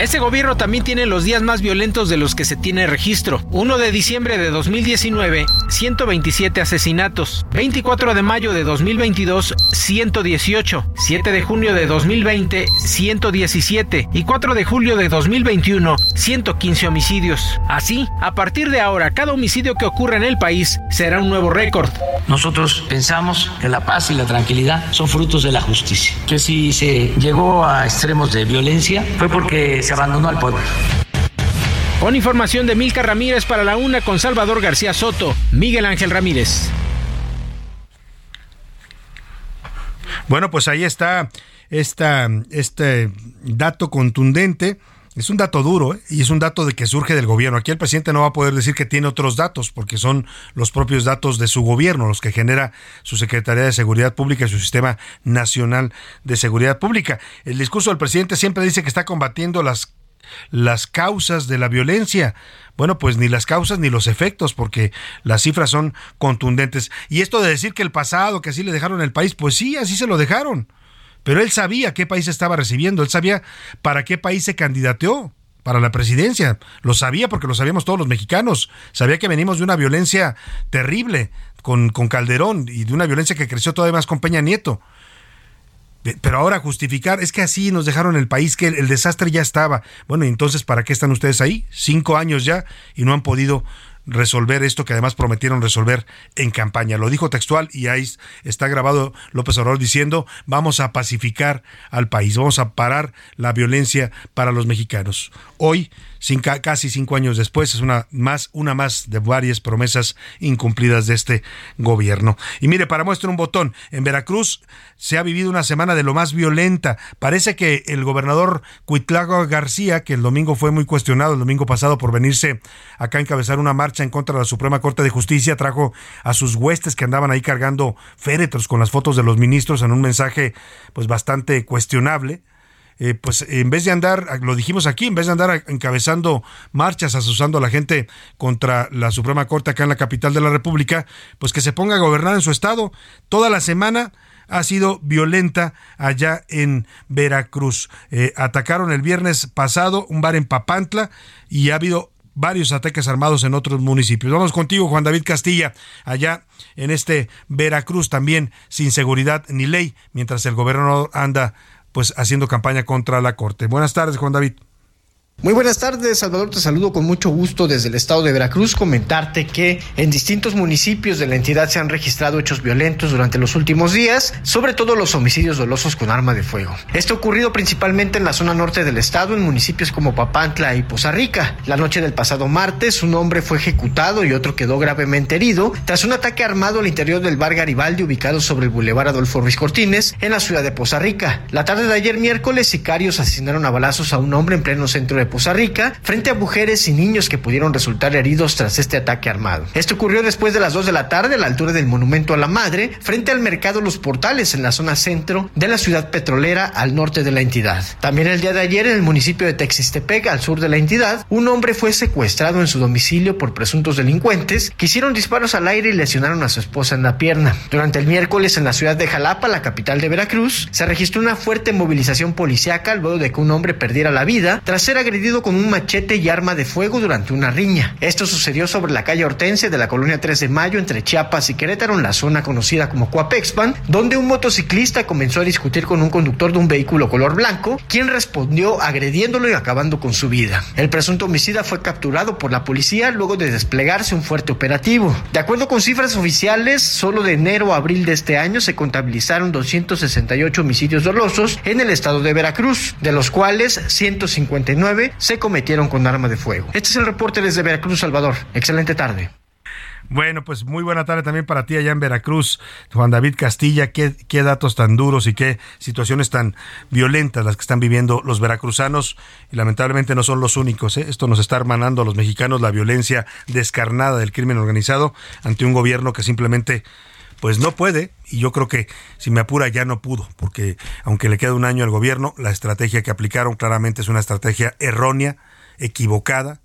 Este gobierno también tiene los días más violentos de los que se tiene registro. 1 de diciembre de 2019, 127 asesinatos. 24 de mayo de 2022, 118. 7 de junio de 2020, 117. Y 4 de julio de 2021, 115 homicidios. Así, a partir de ahora, cada homicidio que ocurra en el país será un nuevo récord. Nosotros pensamos que la paz y la tranquilidad son frutos de la justicia. Que si se llegó a extremos de violencia fue porque se abandonó al pueblo. Con información de Milka Ramírez para la una con Salvador García Soto, Miguel Ángel Ramírez. Bueno, pues ahí está esta, este dato contundente. Es un dato duro ¿eh? y es un dato de que surge del gobierno. Aquí el presidente no va a poder decir que tiene otros datos porque son los propios datos de su gobierno los que genera su Secretaría de Seguridad Pública y su Sistema Nacional de Seguridad Pública. El discurso del presidente siempre dice que está combatiendo las las causas de la violencia. Bueno, pues ni las causas ni los efectos, porque las cifras son contundentes. Y esto de decir que el pasado, que así le dejaron el país, pues sí, así se lo dejaron. Pero él sabía qué país estaba recibiendo, él sabía para qué país se candidateó para la presidencia. Lo sabía porque lo sabíamos todos los mexicanos. Sabía que venimos de una violencia terrible con, con Calderón y de una violencia que creció todavía más con Peña Nieto. Pero ahora justificar, es que así nos dejaron el país, que el, el desastre ya estaba. Bueno, entonces, ¿para qué están ustedes ahí? Cinco años ya y no han podido resolver esto que además prometieron resolver en campaña. Lo dijo textual y ahí está grabado López Obrador diciendo vamos a pacificar al país, vamos a parar la violencia para los mexicanos. Hoy casi cinco años después, es una más, una más de varias promesas incumplidas de este gobierno. Y mire, para muestra un botón, en Veracruz se ha vivido una semana de lo más violenta. Parece que el gobernador Cuitlago García, que el domingo fue muy cuestionado, el domingo pasado por venirse acá a encabezar una marcha en contra de la Suprema Corte de Justicia, trajo a sus huestes que andaban ahí cargando féretros con las fotos de los ministros en un mensaje pues bastante cuestionable eh, pues en vez de andar, lo dijimos aquí, en vez de andar encabezando marchas, asusando a la gente contra la Suprema Corte acá en la capital de la República, pues que se ponga a gobernar en su estado. Toda la semana ha sido violenta allá en Veracruz. Eh, atacaron el viernes pasado un bar en Papantla y ha habido varios ataques armados en otros municipios. Vamos contigo, Juan David Castilla, allá en este Veracruz también sin seguridad ni ley, mientras el gobernador anda pues haciendo campaña contra la Corte. Buenas tardes, Juan David. Muy buenas tardes, Salvador. Te saludo con mucho gusto desde el estado de Veracruz. Comentarte que en distintos municipios de la entidad se han registrado hechos violentos durante los últimos días, sobre todo los homicidios dolosos con arma de fuego. Esto ha ocurrido principalmente en la zona norte del estado, en municipios como Papantla y Poza Rica. La noche del pasado martes, un hombre fue ejecutado y otro quedó gravemente herido tras un ataque armado al interior del bar Garibaldi ubicado sobre el bulevar Adolfo Ruiz Cortines en la ciudad de Poza Rica. La tarde de ayer miércoles, sicarios asesinaron a balazos a un hombre en pleno centro de Poza Rica frente a mujeres y niños que pudieron resultar heridos tras este ataque armado. Esto ocurrió después de las 2 de la tarde a la altura del Monumento a la Madre, frente al Mercado Los Portales en la zona centro de la ciudad petrolera al norte de la entidad. También el día de ayer en el municipio de Texistepec, al sur de la entidad, un hombre fue secuestrado en su domicilio por presuntos delincuentes que hicieron disparos al aire y lesionaron a su esposa en la pierna. Durante el miércoles en la ciudad de Jalapa, la capital de Veracruz, se registró una fuerte movilización policiaca luego de que un hombre perdiera la vida tras ser agredido con un machete y arma de fuego durante una riña. Esto sucedió sobre la calle Hortense de la colonia 3 de Mayo entre Chiapas y Querétaro en la zona conocida como Coapexpan, donde un motociclista comenzó a discutir con un conductor de un vehículo color blanco, quien respondió agrediéndolo y acabando con su vida. El presunto homicida fue capturado por la policía luego de desplegarse un fuerte operativo. De acuerdo con cifras oficiales, solo de enero a abril de este año se contabilizaron 268 homicidios dolosos en el estado de Veracruz, de los cuales 159 se cometieron con arma de fuego. Este es el reporte desde Veracruz, Salvador. Excelente tarde. Bueno, pues muy buena tarde también para ti allá en Veracruz, Juan David Castilla. Qué, datos tan duros y qué situaciones tan violentas las que están viviendo los veracruzanos. Y lamentablemente no son los únicos. ¿eh? Esto nos está hermanando a los mexicanos la violencia descarnada del crimen organizado ante un gobierno que simplemente pues no puede, y yo creo que si me apura ya no pudo, porque aunque le queda un año al gobierno, la estrategia que aplicaron claramente es una estrategia errónea, equivocada,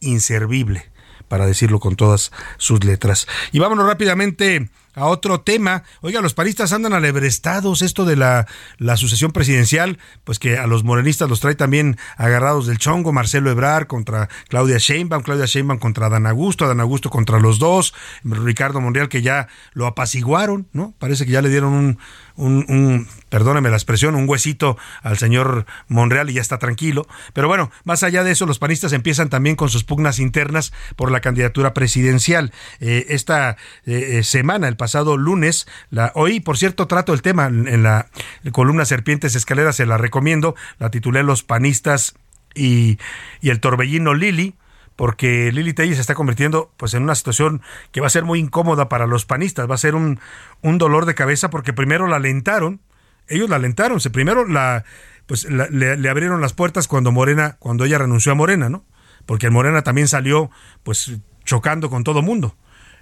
inservible para decirlo con todas sus letras. Y vámonos rápidamente a otro tema. Oiga, los paristas andan alebrestados. Esto de la, la, sucesión presidencial, pues que a los morenistas los trae también agarrados del chongo. Marcelo Ebrar contra Claudia Sheinbaum, Claudia Sheinbaum contra Dan Augusto, Dan Augusto contra los dos. Ricardo Monreal que ya lo apaciguaron, ¿no? Parece que ya le dieron un, un, un, la expresión, un huesito al señor Monreal y ya está tranquilo. Pero bueno, más allá de eso, los panistas empiezan también con sus pugnas internas por la candidatura presidencial. Eh, esta eh, semana, el pasado lunes, la, hoy, por cierto, trato el tema en la columna Serpientes Escaleras, se la recomiendo, la titulé Los panistas y, y el torbellino Lili porque Lili Telle se está convirtiendo pues en una situación que va a ser muy incómoda para los panistas, va a ser un, un dolor de cabeza porque primero la alentaron, ellos la alentaron, se primero la pues le, le, abrieron las puertas cuando Morena, cuando ella renunció a Morena, ¿no? Porque Morena también salió pues chocando con todo mundo.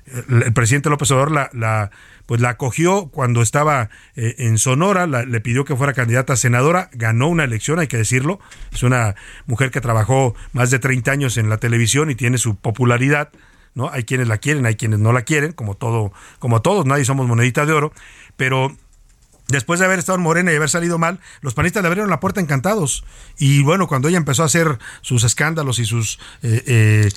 El, presidente López Obrador la, pues la acogió cuando estaba eh, en Sonora, le pidió que fuera candidata a senadora, ganó una elección, hay que decirlo, es una mujer que trabajó más de 30 años en la televisión y tiene su popularidad, ¿no? Hay quienes la quieren, hay quienes no la quieren, como todo, como todos, nadie somos monedita de oro, pero Después de haber estado en Morena y haber salido mal, los panistas le abrieron la puerta encantados. Y bueno, cuando ella empezó a hacer sus escándalos y sus eh, eh,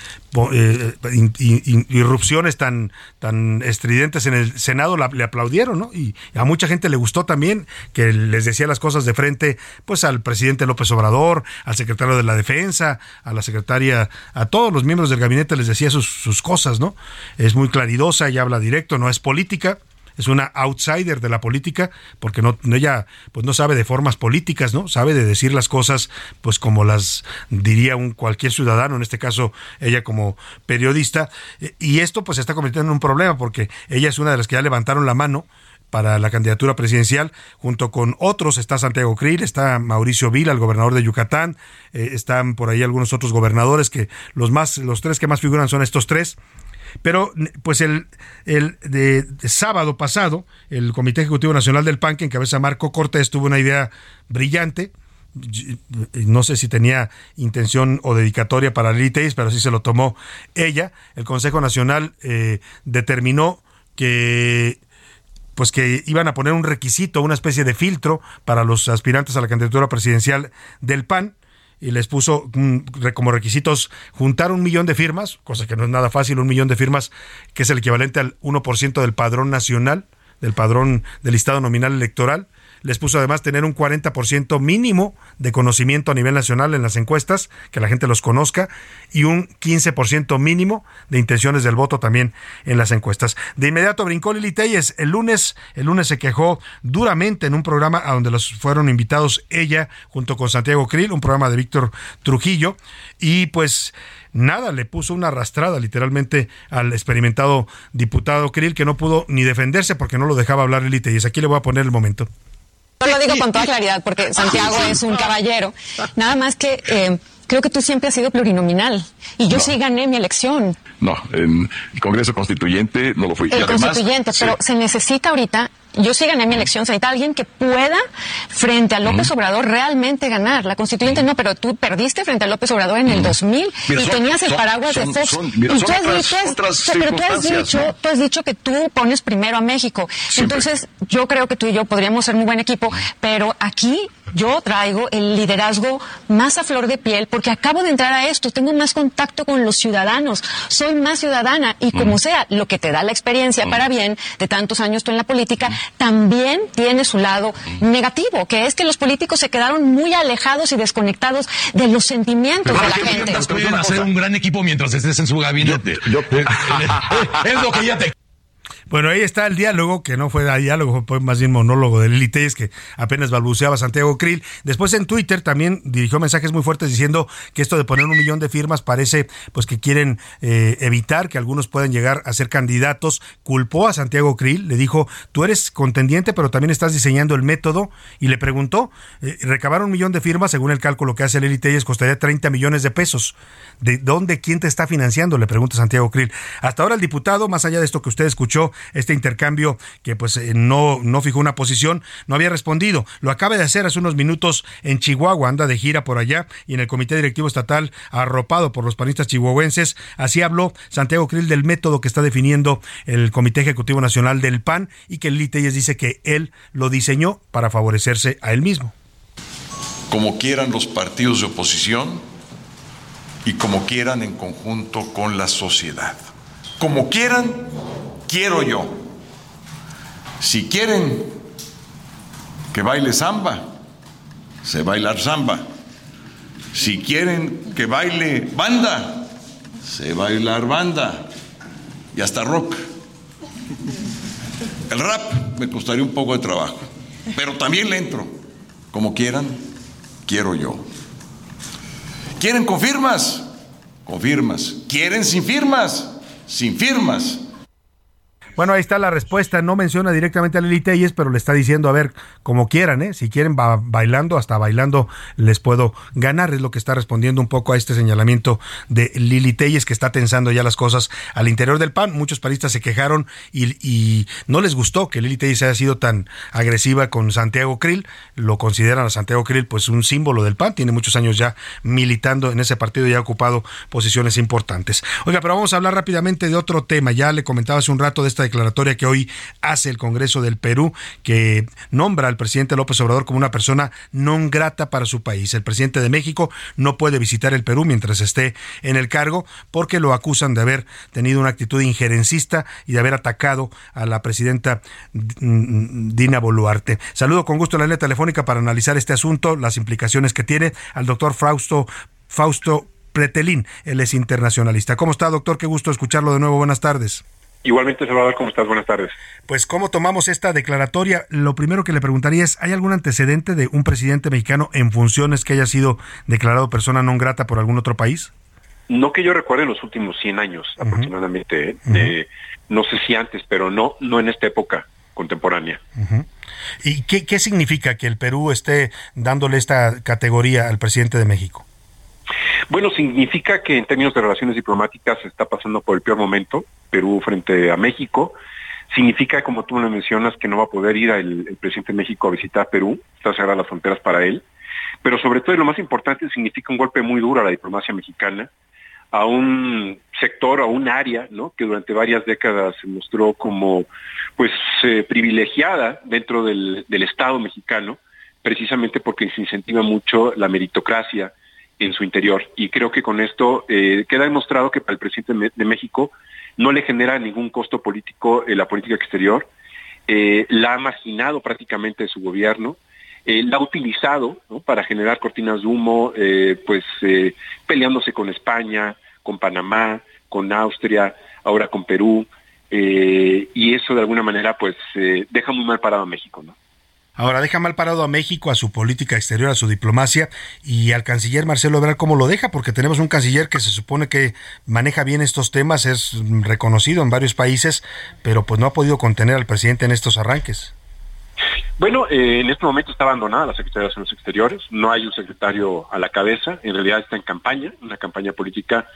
eh, irrupciones tan, tan estridentes en el Senado, le aplaudieron, ¿no? Y a mucha gente le gustó también que les decía las cosas de frente, pues al presidente López Obrador, al secretario de la Defensa, a la secretaria, a todos los miembros del gabinete les decía sus, sus cosas, ¿no? Es muy claridosa, ella habla directo, no es política es una outsider de la política porque no ella pues no sabe de formas políticas, ¿no? Sabe de decir las cosas pues como las diría un cualquier ciudadano, en este caso ella como periodista. Y esto pues se está convirtiendo en un problema porque ella es una de las que ya levantaron la mano para la candidatura presidencial, junto con otros, está Santiago Krill, está Mauricio Vila, el gobernador de Yucatán, eh, están por ahí algunos otros gobernadores que los más, los tres que más figuran son estos tres, pero pues el, el de, sábado pasado, el Comité Ejecutivo Nacional del PAN, que encabeza Marco Cortés, tuvo una idea brillante. No sé si tenía intención o dedicatoria para Lili Teis, pero sí se lo tomó ella. El Consejo Nacional eh, determinó que pues que iban a poner un requisito, una especie de filtro para los aspirantes a la candidatura presidencial del PAN y les puso como requisitos juntar un millón de firmas, cosa que no es nada fácil, un millón de firmas, que es el equivalente al 1% del padrón nacional, del padrón del listado nominal electoral, les puso además tener un 40% mínimo de conocimiento a nivel nacional en las encuestas, que la gente los conozca, y un 15% mínimo de intenciones del voto también en las encuestas. De inmediato brincó Lili Telles. El lunes, el lunes se quejó duramente en un programa a donde los fueron invitados ella junto con Santiago Krill, un programa de Víctor Trujillo, y pues nada, le puso una arrastrada literalmente al experimentado diputado Krill que no pudo ni defenderse porque no lo dejaba hablar Lili. Aquí le voy a poner el momento. Yo lo digo con toda claridad porque Santiago es un caballero. Nada más que eh, creo que tú siempre has sido plurinominal y yo no. sí gané mi elección. No, en el Congreso Constituyente no lo fui. El y además, Constituyente, pero sí. se necesita ahorita yo sí gané mi elección, se necesita alguien que pueda frente a López. Obrador realmente ganar. La constituyente no, pero tú perdiste frente a López Obrador en el 2000 mira, y son, tenías el paraguas son, de Fox. Mira, y tú has, otras, dicho, otras pero tú has, dicho, ¿no? tú has dicho que tú pones primero a México. Siempre. Entonces, yo creo que tú y yo podríamos ser muy buen equipo, pero aquí yo traigo el liderazgo más a flor de piel porque acabo de entrar a esto, tengo más contacto con los ciudadanos, soy más ciudadana y como mm. sea, lo que te da la experiencia mm. para bien de tantos años tú en la política, también tiene su lado negativo, que es que los políticos se quedaron muy alejados y desconectados de los sentimientos Pero de la gente. Pueden hacer un gran equipo mientras estés en su gabinete. Yo, yo, <laughs> es lo que ya te Bueno, ahí está el diálogo, que no fue diálogo, fue más bien monólogo de Lili Telles, que apenas balbuceaba Santiago Krill. Después en Twitter también dirigió mensajes muy fuertes diciendo que esto de poner un millón de firmas parece pues que quieren eh, evitar que algunos puedan llegar a ser candidatos. Culpó a Santiago Krill, le dijo, tú eres contendiente, pero también estás diseñando el método, y le preguntó, eh, recabar un millón de firmas, según el cálculo que hace Lili Telles, costaría 30 millones de pesos. ¿De dónde, quién te está financiando? Le pregunta Santiago Krill. Hasta ahora el diputado, más allá de esto que usted escuchó, este intercambio que pues eh, no, no fijó una posición, no había respondido. Lo acaba de hacer hace unos minutos en Chihuahua, anda de gira por allá y en el Comité Directivo Estatal, arropado por los panistas chihuahuenses. Así habló Santiago Krill del método que está definiendo el Comité Ejecutivo Nacional del PAN y que Lili Telles dice que él lo diseñó para favorecerse a él mismo. Como quieran los partidos de oposición y como quieran en conjunto con la sociedad. Como quieran quiero yo. Si quieren que baile samba, se bailar samba. Si quieren que baile banda, se bailar banda y hasta rock. El rap me costaría un poco de trabajo, pero también le entro. Como quieran, quiero yo. ¿Quieren con firmas? Con firmas. ¿Quieren sin firmas? Sin firmas. Bueno, ahí está la respuesta. No menciona directamente a Lili Telles, pero le está diciendo, a ver, como quieran, ¿eh? Si quieren va bailando, hasta bailando les puedo ganar. Es lo que está respondiendo un poco a este señalamiento de Lili Telles, que está tensando ya las cosas al interior del PAN. Muchos paristas se quejaron y, no les gustó que Lili Telles haya sido tan agresiva con Santiago Krill. Lo consideran a Santiago Krill pues un símbolo del PAN. Tiene muchos años ya militando en ese partido y ha ocupado posiciones importantes. Oiga, pero vamos a hablar rápidamente de otro tema. Ya le comentaba hace un rato de esta declaratoria que hoy hace el Congreso del Perú, que nombra al presidente López Obrador como una persona no grata para su país. El presidente de México no puede visitar el Perú mientras esté en el cargo porque lo acusan de haber tenido una actitud injerencista y de haber atacado a la presidenta Dina Boluarte. Saludo con gusto a la línea telefónica para analizar este asunto, las implicaciones que tiene al doctor Fausto Fausto Pretelín, él es internacionalista. ¿Cómo está, doctor? Qué gusto escucharlo de nuevo. Buenas tardes. Igualmente, Salvador, ¿cómo estás? Buenas tardes. Pues, ¿cómo tomamos esta declaratoria? Lo primero que le preguntaría es, ¿hay algún antecedente de un presidente mexicano en funciones que haya sido declarado persona no grata por algún otro país? No que yo recuerde en los últimos 100 años aproximadamente. ¿eh? no sé si antes, pero no, no en esta época contemporánea. ¿Y qué, qué significa que el Perú esté dándole esta categoría al presidente de México? Bueno, significa que en términos de relaciones diplomáticas se está pasando por el peor momento, Perú frente a México. Significa, como tú me mencionas, que no va a poder ir el, presidente de México a visitar Perú, está cerradas las fronteras para él. Pero sobre todo, y lo más importante, significa un golpe muy duro a la diplomacia mexicana, a un sector, a un área, ¿no? Que durante varias décadas se mostró como, pues, eh, privilegiada dentro del, del Estado mexicano, precisamente porque se incentiva mucho la meritocracia, en su interior. Y creo que con esto eh, queda demostrado que para el presidente de México no le genera ningún costo político eh, la política exterior, eh, la ha marginado prácticamente de su gobierno, la ha utilizado para generar cortinas de humo, pues peleándose con España, con Panamá, con Austria, ahora con Perú, y eso de alguna manera pues deja muy mal parado a México, ¿no? Ahora deja mal parado a México, a su política exterior, a su diplomacia y al canciller Marcelo Ebrard cómo lo deja, porque tenemos un canciller que se supone que maneja bien estos temas, es reconocido en varios países, pero pues no ha podido contener al presidente en estos arranques. Bueno, eh, en este momento está abandonada la Secretaría de Asuntos Exteriores, no hay un secretario a la cabeza, en realidad está en campaña, una campaña política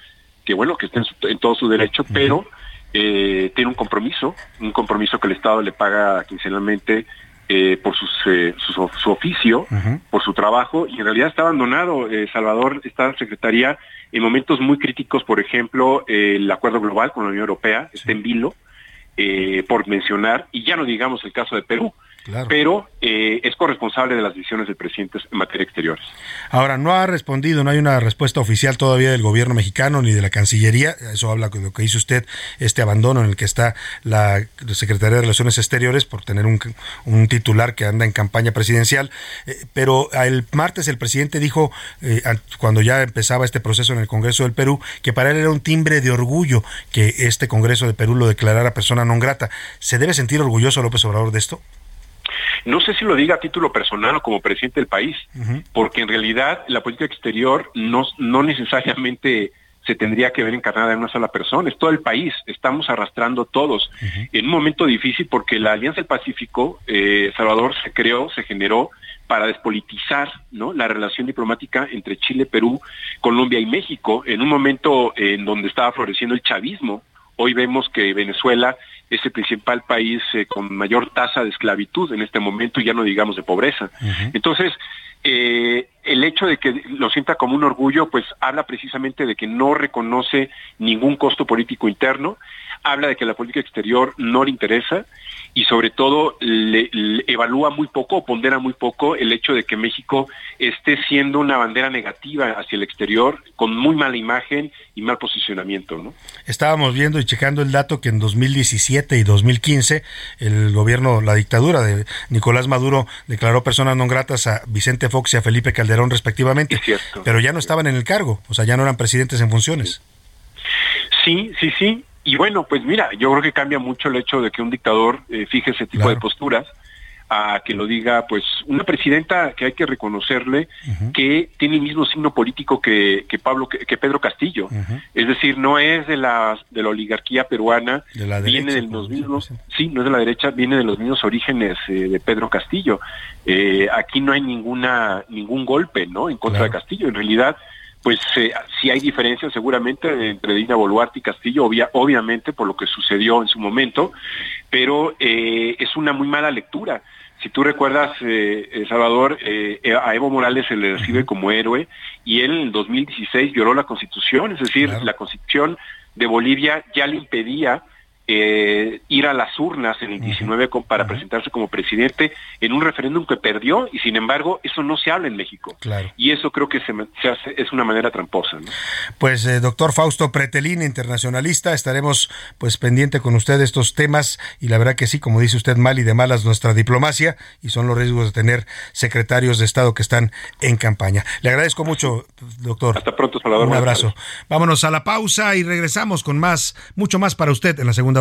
que bueno, que está en, todo su derecho, pero eh, tiene un compromiso, un compromiso que el Estado le paga quincenalmente eh, por eh, su, oficio, por su trabajo, y en realidad está abandonado, eh, Salvador, esta secretaría en momentos muy críticos, por ejemplo, el acuerdo global con la Unión Europea está en vilo, por mencionar, y ya no digamos el caso de Perú, pero eh, es corresponsable de las decisiones del presidente en materia exterior. Ahora, no ha respondido, no hay una respuesta oficial todavía del gobierno mexicano ni de la Cancillería, eso habla de lo que hizo usted, este abandono en el que está la Secretaría de Relaciones Exteriores por tener un, titular que anda en campaña presidencial, eh, pero el martes el presidente dijo, eh, cuando ya empezaba este proceso en el Congreso del Perú, que para él era un timbre de orgullo que este Congreso de Perú lo declarara persona non grata. ¿Se debe sentir orgulloso López Obrador de esto? No sé si lo diga a título personal o como presidente del país, porque en realidad la política exterior no, no necesariamente se tendría que ver encarnada en una sola persona, es todo el país, estamos arrastrando todos en un momento difícil porque la Alianza del Pacífico, eh, Salvador, se creó, se generó para despolitizar ¿no? la relación diplomática entre Chile, Perú, Colombia y México, en un momento en donde estaba floreciendo el chavismo. Hoy vemos que Venezuela es el principal país eh, con mayor tasa de esclavitud en este momento, y ya no digamos de pobreza. Entonces, eh, el hecho de que lo sienta como un orgullo, pues habla precisamente de que no reconoce ningún costo político interno, habla de que la política exterior no le interesa y sobre todo le, evalúa muy poco o pondera muy poco el hecho de que México esté siendo una bandera negativa hacia el exterior con muy mala imagen y mal posicionamiento. ¿no? Estábamos viendo y checando el dato que en 2017 y 2015 el gobierno, la dictadura de Nicolás Maduro declaró personas no gratas a Vicente Fox y a Felipe Calderón respectivamente, pero ya no estaban en el cargo, o sea, ya no eran presidentes en funciones. Sí, sí, sí. Y bueno, pues mira, yo creo que cambia mucho el hecho de que un dictador eh, fije ese tipo de posturas a que lo diga pues una presidenta que hay que reconocerle que tiene el mismo signo político que, Pablo que, Pedro Castillo. Es decir no es de la de la oligarquía peruana viene de los mismos sí no es de la derecha viene de los mismos orígenes eh, de Pedro Castillo. Eh, aquí no hay ninguna ningún golpe no en contra de Castillo. En realidad pues eh, sí hay diferencias seguramente entre Dina Boluarte y Castillo, obviamente por lo que sucedió en su momento, pero eh, es una muy mala lectura. Si tú recuerdas, eh, Salvador, a Evo Morales se le recibe como héroe y él en 2016 violó la Constitución, es decir, la Constitución de Bolivia ya le impedía eh, ir a las urnas en el 19 para presentarse como presidente en un referéndum que perdió y sin embargo eso no se habla en México. Y eso creo que se, hace, es una manera tramposa. Pues eh, doctor Fausto Pretelín, internacionalista, estaremos pues pendiente con usted de estos temas y la verdad que sí, como dice usted, mal y de malas nuestra diplomacia y son los riesgos de tener secretarios de Estado que están en campaña. Le agradezco mucho, doctor. Hasta pronto, Salvador. Un abrazo. Vámonos a la pausa y regresamos con más, mucho más para usted en la segunda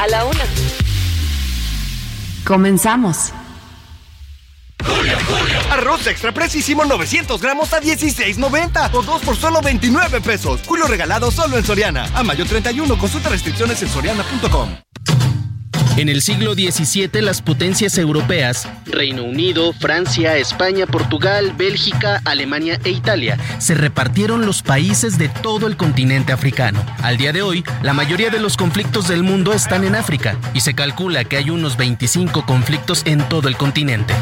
a la una. Comenzamos. Arroz extra precisísimo 900 gramos a 16.90 o 2 por solo 29 pesos. Julio regalado solo en Soriana. A mayo 31 consulta restricciones en soriana.com. En el siglo XVII, las potencias europeas, Reino Unido, Francia, España, Portugal, Bélgica, Alemania e Italia, se repartieron los países de todo el continente africano. Al día de hoy, la mayoría de los conflictos del mundo están en África y se calcula que hay unos 25 conflictos en todo el continente.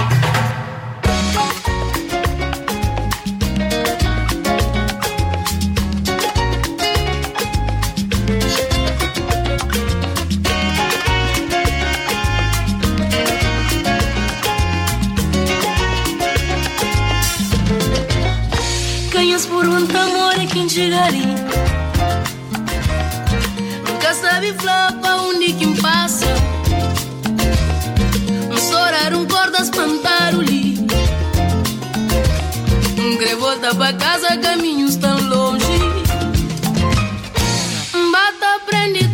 que in pace. Um corda espantar o li, Um grevota pra casa, caminhos tão longe. Um bata prende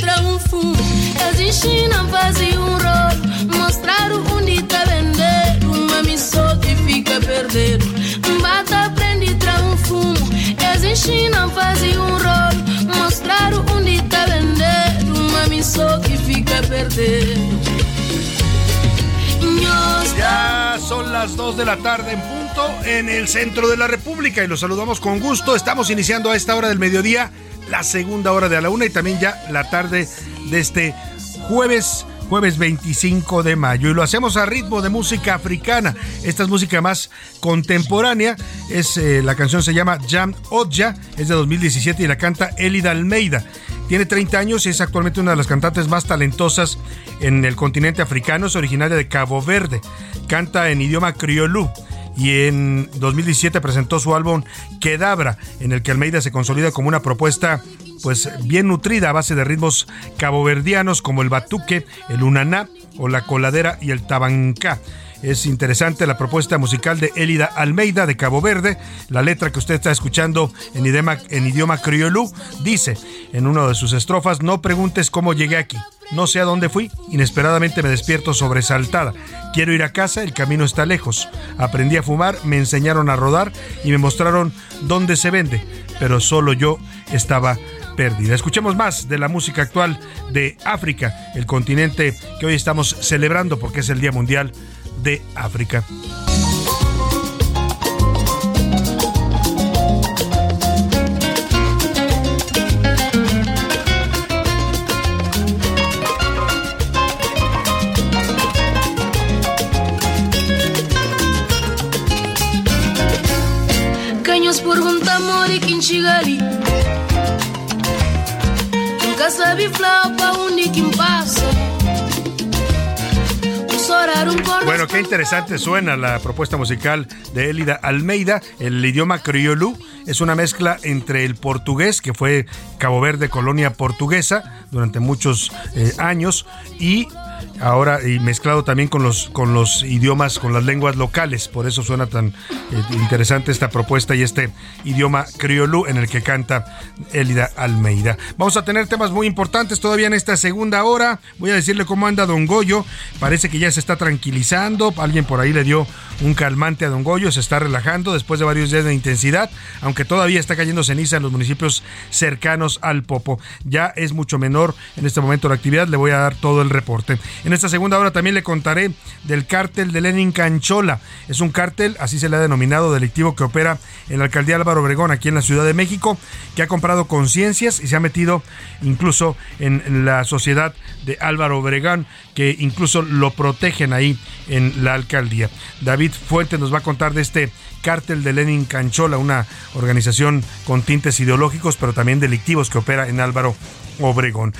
fumo, As enchina fazem um rolo. Mostrar onde tá vender. Uma missão que fica perdendo. Um bata prende fumo, As enchina fazem um rolo. Mostrar onde tá vender. Uma missão que Ya son las 2 de la tarde en punto en el centro de la República y los saludamos con gusto. Estamos iniciando a esta hora del mediodía la segunda hora de la una y también ya la tarde de este jueves jueves 25 de mayo y lo hacemos a ritmo de música africana. Esta es música más contemporánea. Es eh, la canción se llama Jam Odja, es de 2017 y la canta Elida Almeida. Tiene 30 años y es actualmente una de las cantantes más talentosas en el continente africano. Es originaria de Cabo Verde. Canta en idioma criolú y en 2017 presentó su álbum Quedabra, en el que Almeida se consolida como una propuesta pues bien nutrida a base de ritmos caboverdianos como el batuque, el unaná o la coladera y el tabancá. Es interesante la propuesta musical de Elida Almeida de Cabo Verde. La letra que usted está escuchando en idioma, en idioma criolú dice en una de sus estrofas, no preguntes cómo llegué aquí. No sé a dónde fui, inesperadamente me despierto sobresaltada. Quiero ir a casa, el camino está lejos. Aprendí a fumar, me enseñaron a rodar y me mostraron dónde se vende, pero solo yo estaba perdida. Escuchemos más de la música actual de África, el continente que hoy estamos celebrando porque es el Día Mundial de África. Bueno, qué interesante suena la propuesta musical de Elida Almeida. El idioma criolú es una mezcla entre el portugués, que fue Cabo Verde, colonia portuguesa durante muchos eh, años, y ahora y mezclado también con los con los idiomas, con las lenguas locales. Por eso suena tan eh, interesante esta propuesta y este idioma criolú en el que canta Elida Almeida. Vamos a tener temas muy importantes todavía en esta segunda hora. Voy a decirle cómo anda Don Goyo. Parece que ya se está tranquilizando. Alguien por ahí le dio un calmante a Don Goyo. Se está relajando después de varios días de intensidad, aunque todavía está cayendo ceniza en los municipios cercanos al Popo. Ya es mucho menor en este momento la actividad. Le voy a dar todo el reporte. En esta segunda hora también le contaré del cártel de Lenin Canchola. Es un cártel, así se le ha denominado, delictivo que opera en la alcaldía Álvaro Obregón, aquí en la Ciudad de México, que ha comprado conciencias y se ha metido incluso en la sociedad de Álvaro Obregón, que incluso lo protegen ahí en la alcaldía. David Fuentes nos va a contar de este cártel de Lenin Canchola, una organización con tintes ideológicos, pero también delictivos que opera en Álvaro Obregón.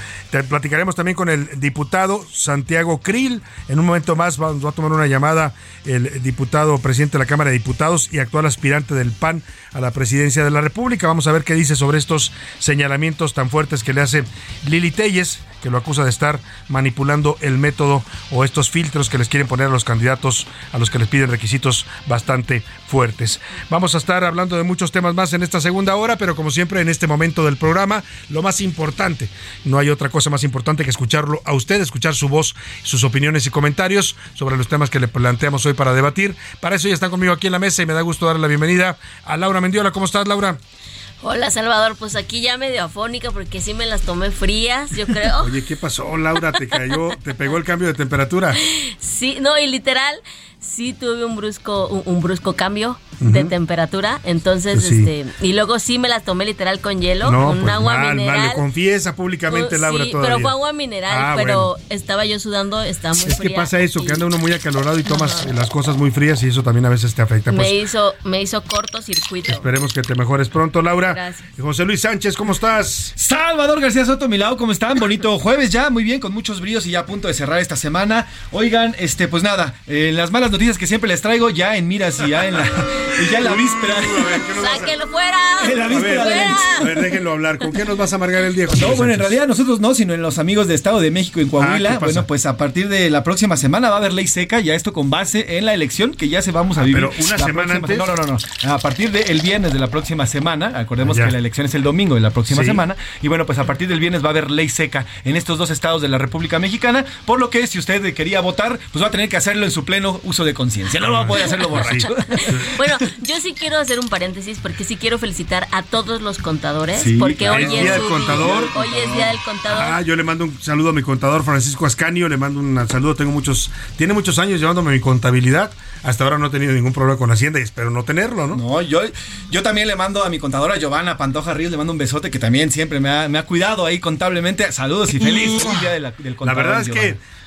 Platicaremos también con el diputado Santiago Krill. En un momento más va, va, a tomar una llamada el diputado presidente de la Cámara de Diputados y actual aspirante del PAN a la presidencia de la República. Vamos a ver qué dice sobre estos señalamientos tan fuertes que le hace Lili Telles, que lo acusa de estar manipulando el método o estos filtros que les quieren poner a los candidatos a los que les piden requisitos bastante fuertes. Vamos a estar hablando de muchos temas más en esta segunda hora, pero como siempre en este momento del programa, lo más importante, no hay otra cosa más importante que escucharlo a usted, escuchar su voz, sus opiniones y comentarios sobre los temas que le planteamos hoy para debatir. Para eso ya están conmigo aquí en la mesa y me da gusto darle la bienvenida a Laura Mendiola. ¿Cómo estás, Laura? Hola Salvador, pues aquí ya medio afónica porque sí me las tomé frías, yo creo. <laughs> Oye, ¿qué pasó, Laura? ¿Te cayó, te pegó el cambio de temperatura? Sí, no, y literal, sí tuve un brusco, un, un brusco cambio de temperatura, entonces, Sí. este, y luego sí me las tomé literal con hielo, No, con pues agua mal, mal, mineral. confiesa públicamente Oh, Laura sí, todavía. pero fue agua mineral, Ah, pero bueno. estaba yo sudando, estaba muy Es que pasa eso, que anda uno muy acalorado y tomas las cosas muy frías y eso también a veces te afecta. Pues me hizo, me hizo cortocircuito. esperemos que te mejores pronto, Laura. Gracias. Y José Luis Sánchez, ¿cómo estás? Salvador García Soto, mi lado, ¿cómo están? Bonito jueves ya, muy bien, con muchos bríos y ya a punto de cerrar esta semana. Oigan, este, pues nada, eh, las malas noticias que siempre les traigo ya en miras y ya en la, <laughs> y ya en la víspera. ¡Sáquenlo fuera! En la A ver, víspera de la a ver, déjenlo hablar. ¿Con qué nos vas a amargar el día, José No, bueno, en realidad nosotros no, sino en los amigos de Estado de México en Ah, Coahuila. bueno, pues a partir de la próxima semana va a haber ley seca, ya esto con base en la elección que ya se vamos a vivir. Pero una la semana próxima- antes. No, no, no, no. A partir del viernes de la próxima semana, acordemos Ya. que la elección es el domingo de la próxima Sí. semana. Y bueno, pues a partir del viernes va a haber ley seca en estos dos estados de la República Mexicana, por lo que si usted quería votar, pues va a tener que hacerlo en su pleno uso de conciencia. No va a poder hacerlo <laughs> borracho. <laughs> Bueno, yo sí quiero hacer un paréntesis porque sí quiero felicitar a todos los contadores. Sí, porque claro. hoy Es es, Día del Contador. Hoy es Día del Contador. Ah, yo le mando un saludo a mi contador Francisco Ascanio, le mando un saludo, tengo muchos, tiene muchos años llevándome mi contabilidad, hasta ahora no he tenido ningún problema con Hacienda y espero no tenerlo, ¿no? No, yo, yo también le mando a mi contadora Giovanna Pantoja Ríos, le mando un besote que también siempre me ha, me ha cuidado ahí contablemente. Saludos y feliz, feliz día de la- del La contador. verdad es que Giovanna. mm,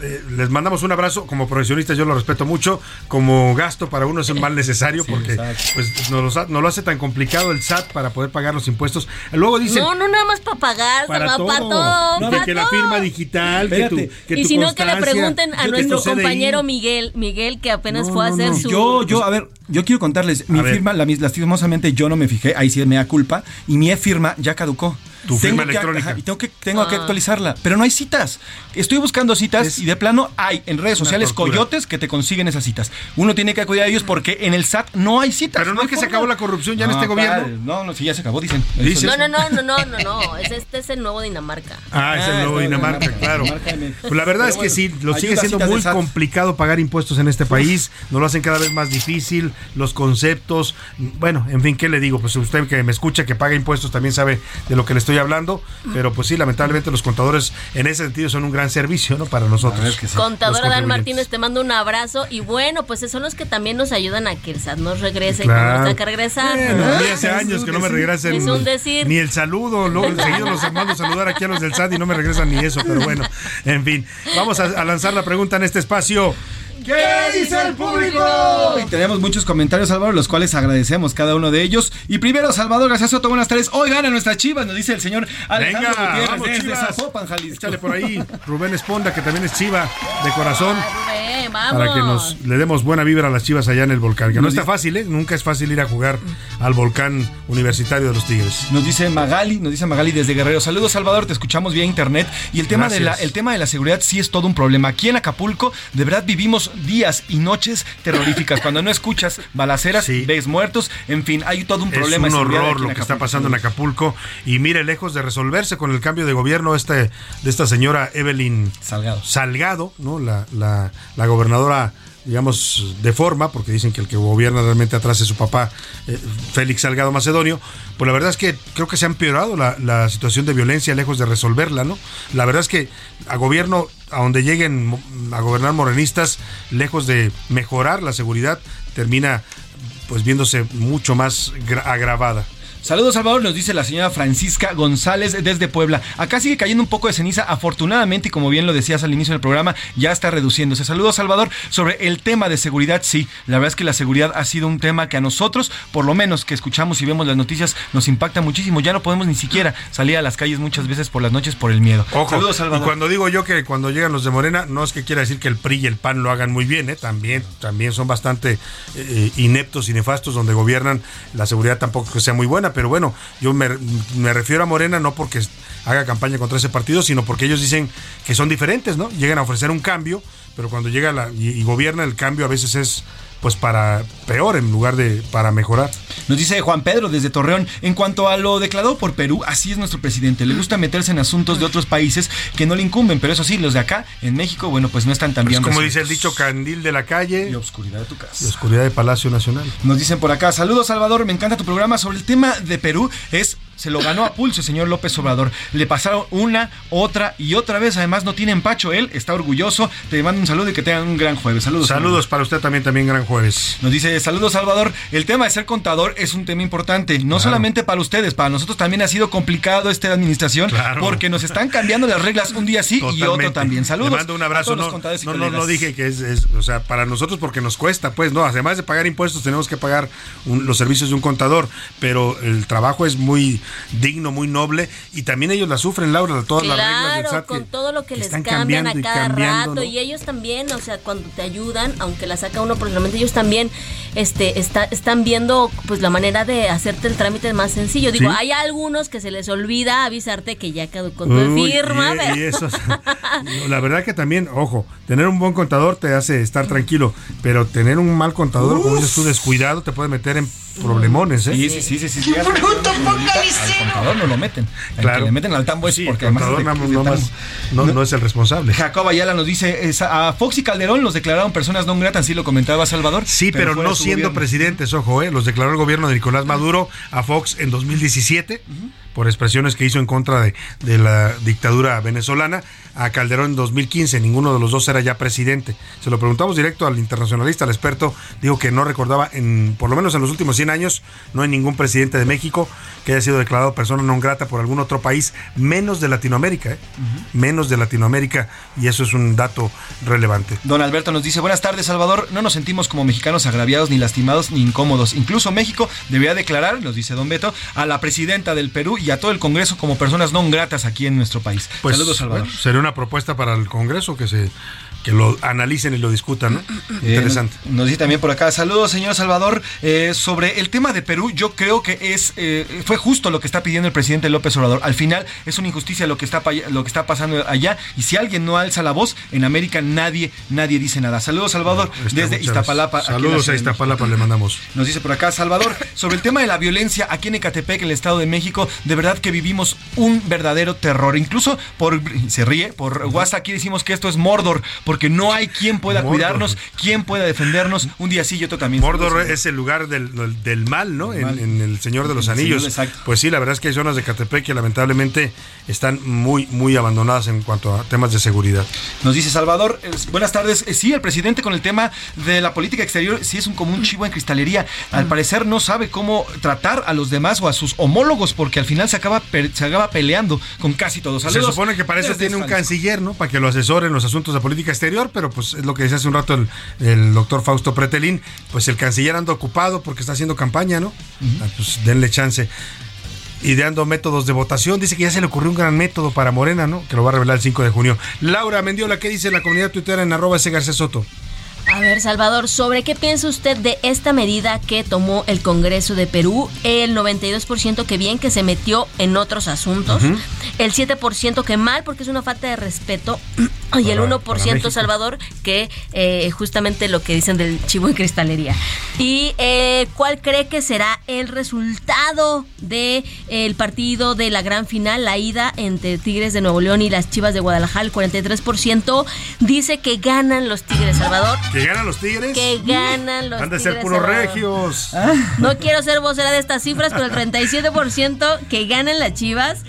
eh, les mandamos un abrazo como profesionistas, yo lo respeto mucho, como gasto para uno es un mal necesario <laughs> porque pues nos lo, nos lo hace tan complicado el SAT para poder pagar los impuestos. Luego dicen no, no nada más para pagar, para para, todo, todo. de para que la firma digital, que tu, que y si no, que le pregunten a nuestro compañero Miguel, Miguel que apenas No, fue a no, hacer no. su... Yo, yo, a ver, yo quiero contarles, mi A firma, la, lastimosamente yo no me fijé, ahí sí me da culpa, y mi firma ya caducó. Tu firma que- electrónica. ajá, y tengo que, tengo que Ah. actualizarla, pero no hay citas. Estoy buscando citas y de plano hay en redes sociales tortura. coyotes que te consiguen esas citas. Uno tiene que acudir a ellos porque en el SAT no hay citas. Pero no es que se acabó la corrupción ya en No, este gobierno. padre, No, no, sí, ya se acabó, dicen. No, no, no, no, <laughs> no, no, no. Es, este es el nuevo Dinamarca. Ah, es el Ah, nuevo Dinamarca, Dinamarca, claro. Dinamarca, Pues la verdad Pero es que bueno, sí, lo sigue siendo muy complicado pagar impuestos en este país, nos lo hacen cada vez más difícil, los conceptos, bueno, en fin, ¿qué le digo? Pues usted que me escucha, que paga impuestos, también sabe de lo que le estoy hablando, pero pues sí, lamentablemente los contadores en ese sentido son un gran servicio, ¿no? Para nosotros. Contadora Dan. Martínez, te mando un abrazo. Y bueno, pues son los que también nos ayudan a que el SAT nos regrese Claro. cuando nos tenga que regresar. Bueno, ¿no? hace años que no me regresan Es un decir. ni el saludo, luego seguido los mando a saludar aquí a los del SAT y no me regresan ni eso, pero bueno, en fin, vamos a, a lanzar la pregunta en este espacio. ¿Qué dice el público? Y tenemos muchos comentarios, Álvaro, los cuales agradecemos cada uno de ellos. Y primero, Salvador García Soto, buenas tardes. Hoy gana nuestra chivas, nos dice el señor Alejandro Venga, Gutiérrez vamos, desde Chivas. Zapopan, Jalisco. Échale por ahí, Rubén Esponda, que también es chiva de corazón. Rubén, vamos. Para que nos le demos buena vibra a las chivas allá en el volcán. Que no está fácil, ¿eh? Nunca es fácil ir a jugar al volcán universitario de los Tigres. Nos dice Magali, nos dice Magali desde Guerrero. Saludos, Salvador, te escuchamos vía internet. Y el tema, de la, el tema de la seguridad sí es todo un problema. Aquí en Acapulco, de verdad vivimos días y noches terroríficas. <laughs> Cuando no escuchas balaceras, ves muertos. En fin, hay todo un problema. Es un horror lo que está pasando en Acapulco. Y mire, lejos de resolverse con el cambio de gobierno este, de esta señora Evelyn Salgado, Salgado ¿no? La, la, la gobernadora digamos, de forma, porque dicen que el que gobierna realmente atrás es su papá, eh, Félix Salgado Macedonio, pues la verdad es que creo que se ha empeorado la, la situación de violencia lejos de resolverla, ¿no? La verdad es que a gobierno, a donde lleguen a gobernar morenistas, lejos de mejorar la seguridad, termina pues viéndose mucho más gra- agravada. Saludos Salvador, nos dice la señora Francisca González desde Puebla. Acá sigue cayendo un poco de ceniza, afortunadamente, y como bien lo decías al inicio del programa, ya está reduciéndose. Saludos Salvador, sobre el tema de seguridad, sí, la verdad es que la seguridad ha sido un tema que a nosotros, por lo menos que escuchamos y vemos las noticias, nos impacta muchísimo. Ya no podemos ni siquiera salir a las calles muchas veces por las noches por el miedo. Ojo, Saludos y Salvador. cuando digo yo que cuando llegan los de Morena, no es que quiera decir que el PRI y el PAN lo hagan muy bien, ¿eh? también, también son bastante eh, ineptos y nefastos donde gobiernan, la seguridad tampoco es que sea muy buena, pero bueno, yo me, refiero a Morena no porque haga campaña contra ese partido, sino porque ellos dicen que son diferentes, ¿no? Llegan a ofrecer un cambio, pero cuando llega y gobierna el cambio a veces es pues para peor en lugar de para mejorar. Nos dice Juan Pedro desde Torreón, en cuanto a lo declarado por Perú, así es nuestro presidente. Le gusta meterse en asuntos de otros países que no le incumben, pero eso sí, los de acá, en México, bueno, pues no están tan Pues bien. como resueltos. dice el dicho, candil de la calle y oscuridad de tu casa. Y oscuridad de Palacio Nacional. Nos dicen por acá, saludos Salvador, me encanta tu programa. Sobre el tema de Perú, es se lo ganó a pulso el señor López Obrador. Le pasaron una, otra y otra vez. Además, no tiene empacho. Él está orgulloso. Te mando un saludo y que tengan un gran jueves. Saludos. Saludos para usted también, también gran jueves. Nos dice, saludos Salvador, el tema de ser contador es un tema importante, no Claro. solamente para ustedes, para nosotros también ha sido complicado esta administración, Claro. porque nos están cambiando las reglas un día sí y otro también. Saludos. Le mando un abrazo. No, no, no, no dije que es, es, o sea, para nosotros porque nos cuesta, pues, no. Además de pagar impuestos, tenemos que pagar un- los servicios de un contador, pero el trabajo es muy digno, muy noble y también ellos la sufren, Laura, todas las reglas del Claro, SAT. con que- todo lo que, les están cambian a cada rato ¿no? y ellos también, o sea, cuando te ayudan, aunque la saca uno personalmente, ellos también este, está, están viendo pues la manera de hacerte el trámite más sencillo. Digo, Sí. hay algunos que se les olvida avisarte que ya caducó tu Uy, firma. y- pero- y eso- <laughs> la verdad que también, ojo, tener un buen contador te hace estar tranquilo, pero tener un mal contador, como dices tú, descuidado, te puede meter en problemones, ¿eh? Sí, sí, sí, sí. sí, sí, <laughs> Al contador no lo meten. El Claro. que le meten al tambo es Sí, porque el además no- de no más- no- no es el responsable. Jacob Ayala nos dice, es- a Fox y Calderón los declararon personas no gratas, así lo comentaba Salvador. Sí, pero, no siendo gobierno. presidentes, ojo, ¿eh? los declaró el gobierno de Nicolás Maduro a Fox en 2017 por expresiones que hizo en contra de, de la dictadura venezolana, a Calderón en 2015, ninguno de los dos era ya presidente. Se lo preguntamos directo al internacionalista, al experto, dijo que no recordaba, en por lo menos en los últimos 100 años, no hay ningún presidente de México que haya sido declarado persona no grata por algún otro país, menos de Latinoamérica, ¿eh? menos de Latinoamérica, y eso es un dato relevante. Don Alberto nos dice, buenas tardes Salvador, no nos sentimos como mexicanos agraviados, ni lastimados, ni incómodos. Incluso México debería declarar, nos dice don Beto, a la presidenta del Perú y a todo el Congreso como personas no gratas aquí en nuestro país. Pues, Saludos Salvador. bueno, sería una propuesta para el Congreso que se que lo analicen y lo discutan, ¿no? Eh, Interesante. Nos, dice también por acá, saludos señor Salvador, Eh, sobre el tema de Perú, yo creo que es eh, fue justo lo que está pidiendo el presidente López Obrador. Al final es una injusticia lo que está lo que está pasando allá y si alguien no alza la voz en América nadie nadie dice nada. Saludos Salvador Está, desde Iztapalapa. Saludos a. Iztapalapa, le mandamos. <laughs> Nos dice por acá Salvador, sobre el tema de la violencia aquí en Ecatepec, en el Estado de México, de verdad que vivimos un verdadero terror. Incluso por, se ríe, por WhatsApp aquí decimos que esto es Mordor, porque no hay quien pueda Mordor. cuidarnos, quien pueda defendernos. Un día sí y otro también. Mordor es el lugar del, del- del mal, ¿no? En, mal. en El Señor de los Anillos. Señor, exacto. Pues sí, la verdad es que hay zonas de Catepec que lamentablemente están muy, muy abandonadas en cuanto a temas de seguridad. Nos dice Salvador, eh, buenas tardes. Eh, sí, el presidente con el tema de la política exterior sí es un, como un chivo en cristalería. Al parecer no sabe cómo tratar a los demás o a sus homólogos porque al final se acaba, se acaba peleando con casi todos. Se Saludos supone que para eso desde tiene un canciller, ¿no? Para que lo asesore en los asuntos de política exterior, pero pues es lo que decía hace un rato el, el doctor Fausto Pretelín, pues el canciller anda ocupado porque está haciendo campaña, ¿no? Ah, Pues denle chance. Ideando métodos de votación, dice que ya se le ocurrió un gran método para Morena, ¿no? Que lo va a revelar el 5 de junio. Laura Mendiola, ¿qué dice la comunidad tuitera en arroba ese García Soto? A ver, Salvador, ¿sobre qué piensa usted de esta medida que tomó el Congreso de Perú? El 92% que bien que se metió en otros asuntos, Ujú. el 7% que mal porque es una falta de respeto y el Para- 1% para México. Salvador que eh, justamente lo que dicen del chivo en cristalería. ¿Y eh, cuál cree que será el resultado del el partido de la gran final, la ida entre Tigres de Nuevo León y las Chivas de Guadalajara? El 43% dice que ganan los Tigres, Salvador. ¿Que ganan los Tigres? Que ganan los Han de ser puros regios. No quiero ser vocera de estas cifras, pero el 37% que ganan las Chivas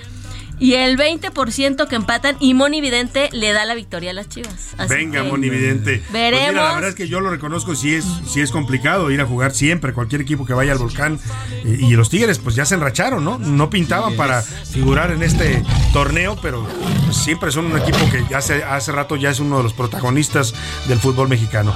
y el 20% que empatan y Moni Vidente le da la victoria a las Chivas. Así Venga, que Moni Vidente. Pues mira, Veremos. la verdad es que yo lo reconozco, sí es, sí es complicado ir a jugar siempre, cualquier equipo que vaya al volcán. Eh, Y, los Tigres, pues ya se enracharon, ¿no? No pintaban para figurar en este torneo, pero pues, siempre son un equipo que hace, hace rato ya es uno de los protagonistas del fútbol mexicano.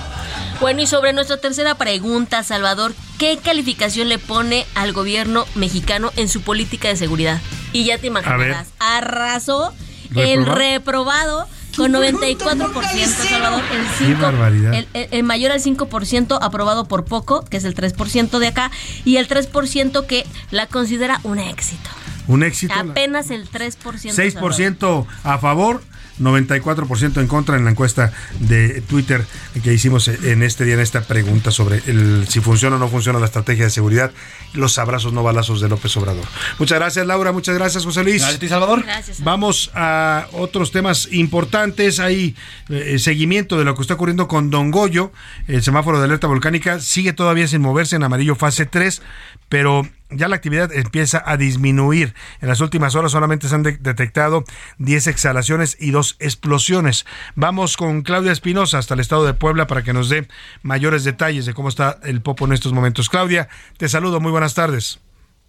Bueno, y sobre nuestra tercera pregunta, Salvador, ¿qué calificación le pone al gobierno mexicano en su política de seguridad? Y ya te imaginarás, arrasó el ¿Reprobado? reprobado con 94%, Salvador, el, Qué 5, barbaridad. el, el- el mayor al 5% aprobado por poco, que es el 3% de acá, y el 3% que la considera un éxito. Un éxito. Apenas el 3%. Salvador. 6% a favor, 94% en contra en la encuesta de Twitter que hicimos en este día, en esta pregunta sobre el, si funciona o no funciona la estrategia de seguridad, los abrazos no balazos de López Obrador. Muchas gracias, Laura. Muchas gracias, José Luis. Gracias a ti, Salvador. Gracias. Vamos a otros temas importantes. Hay eh, seguimiento de lo que está ocurriendo con Don Goyo. El semáforo de alerta volcánica sigue todavía sin moverse en amarillo fase 3, pero ya la actividad empieza a disminuir. En las últimas horas solamente se han de- detectado 10 exhalaciones y dos explosiones. Vamos con Claudia Espinosa hasta el estado de Puebla para que nos dé mayores detalles de cómo está el Popo en estos momentos. Claudia, te saludo. Muy buenas tardes.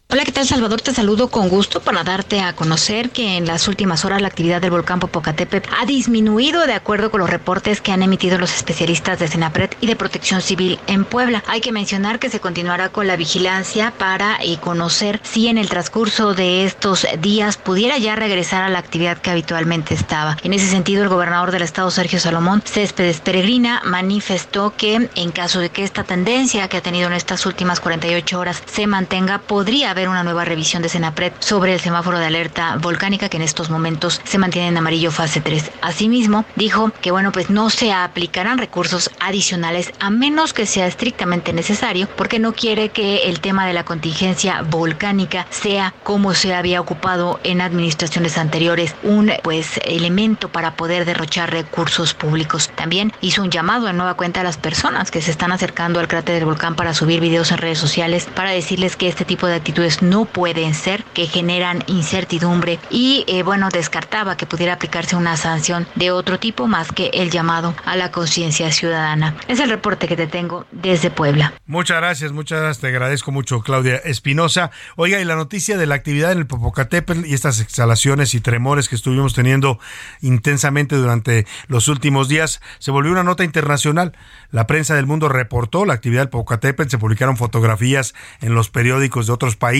Hola, ¿qué tal Salvador? Te saludo con gusto para darte a conocer que en las últimas horas la actividad del volcán Popocatépetl ha disminuido de acuerdo con los reportes que han emitido los especialistas de Senapred y de Protección Civil en Puebla. Hay que mencionar que se continuará con la vigilancia para eh, conocer si en el transcurso de estos días pudiera ya regresar a la actividad que habitualmente estaba. En ese sentido, el gobernador del estado, Sergio Salomón Céspedes Peregrina, manifestó que en caso de que esta tendencia que ha tenido en estas últimas 48 horas se mantenga, podría haber una nueva revisión de Senapred sobre el semáforo de alerta volcánica que en estos momentos se mantiene en amarillo fase 3. Asimismo, dijo que bueno, pues no se aplicarán recursos adicionales a menos que sea estrictamente necesario porque no quiere que el tema de la contingencia volcánica sea como se había ocupado en administraciones anteriores, un pues elemento para poder derrochar recursos públicos. También hizo un llamado en nueva cuenta a las personas que se están acercando al cráter del volcán para subir videos en redes sociales para decirles que este tipo de actitudes no pueden ser, que generan incertidumbre y eh, bueno, descartaba que pudiera aplicarse una sanción de otro tipo más que el llamado a la conciencia ciudadana. Es el reporte que te tengo desde Puebla. Muchas gracias, muchas gracias, te agradezco mucho Claudia Espinosa. Oiga, y la noticia de la actividad en el Popocatépetl y estas exhalaciones y tremores que estuvimos teniendo intensamente durante los últimos días se volvió una nota internacional. La prensa del mundo reportó la actividad del Popocatépetl, se publicaron fotografías en los periódicos de otros países,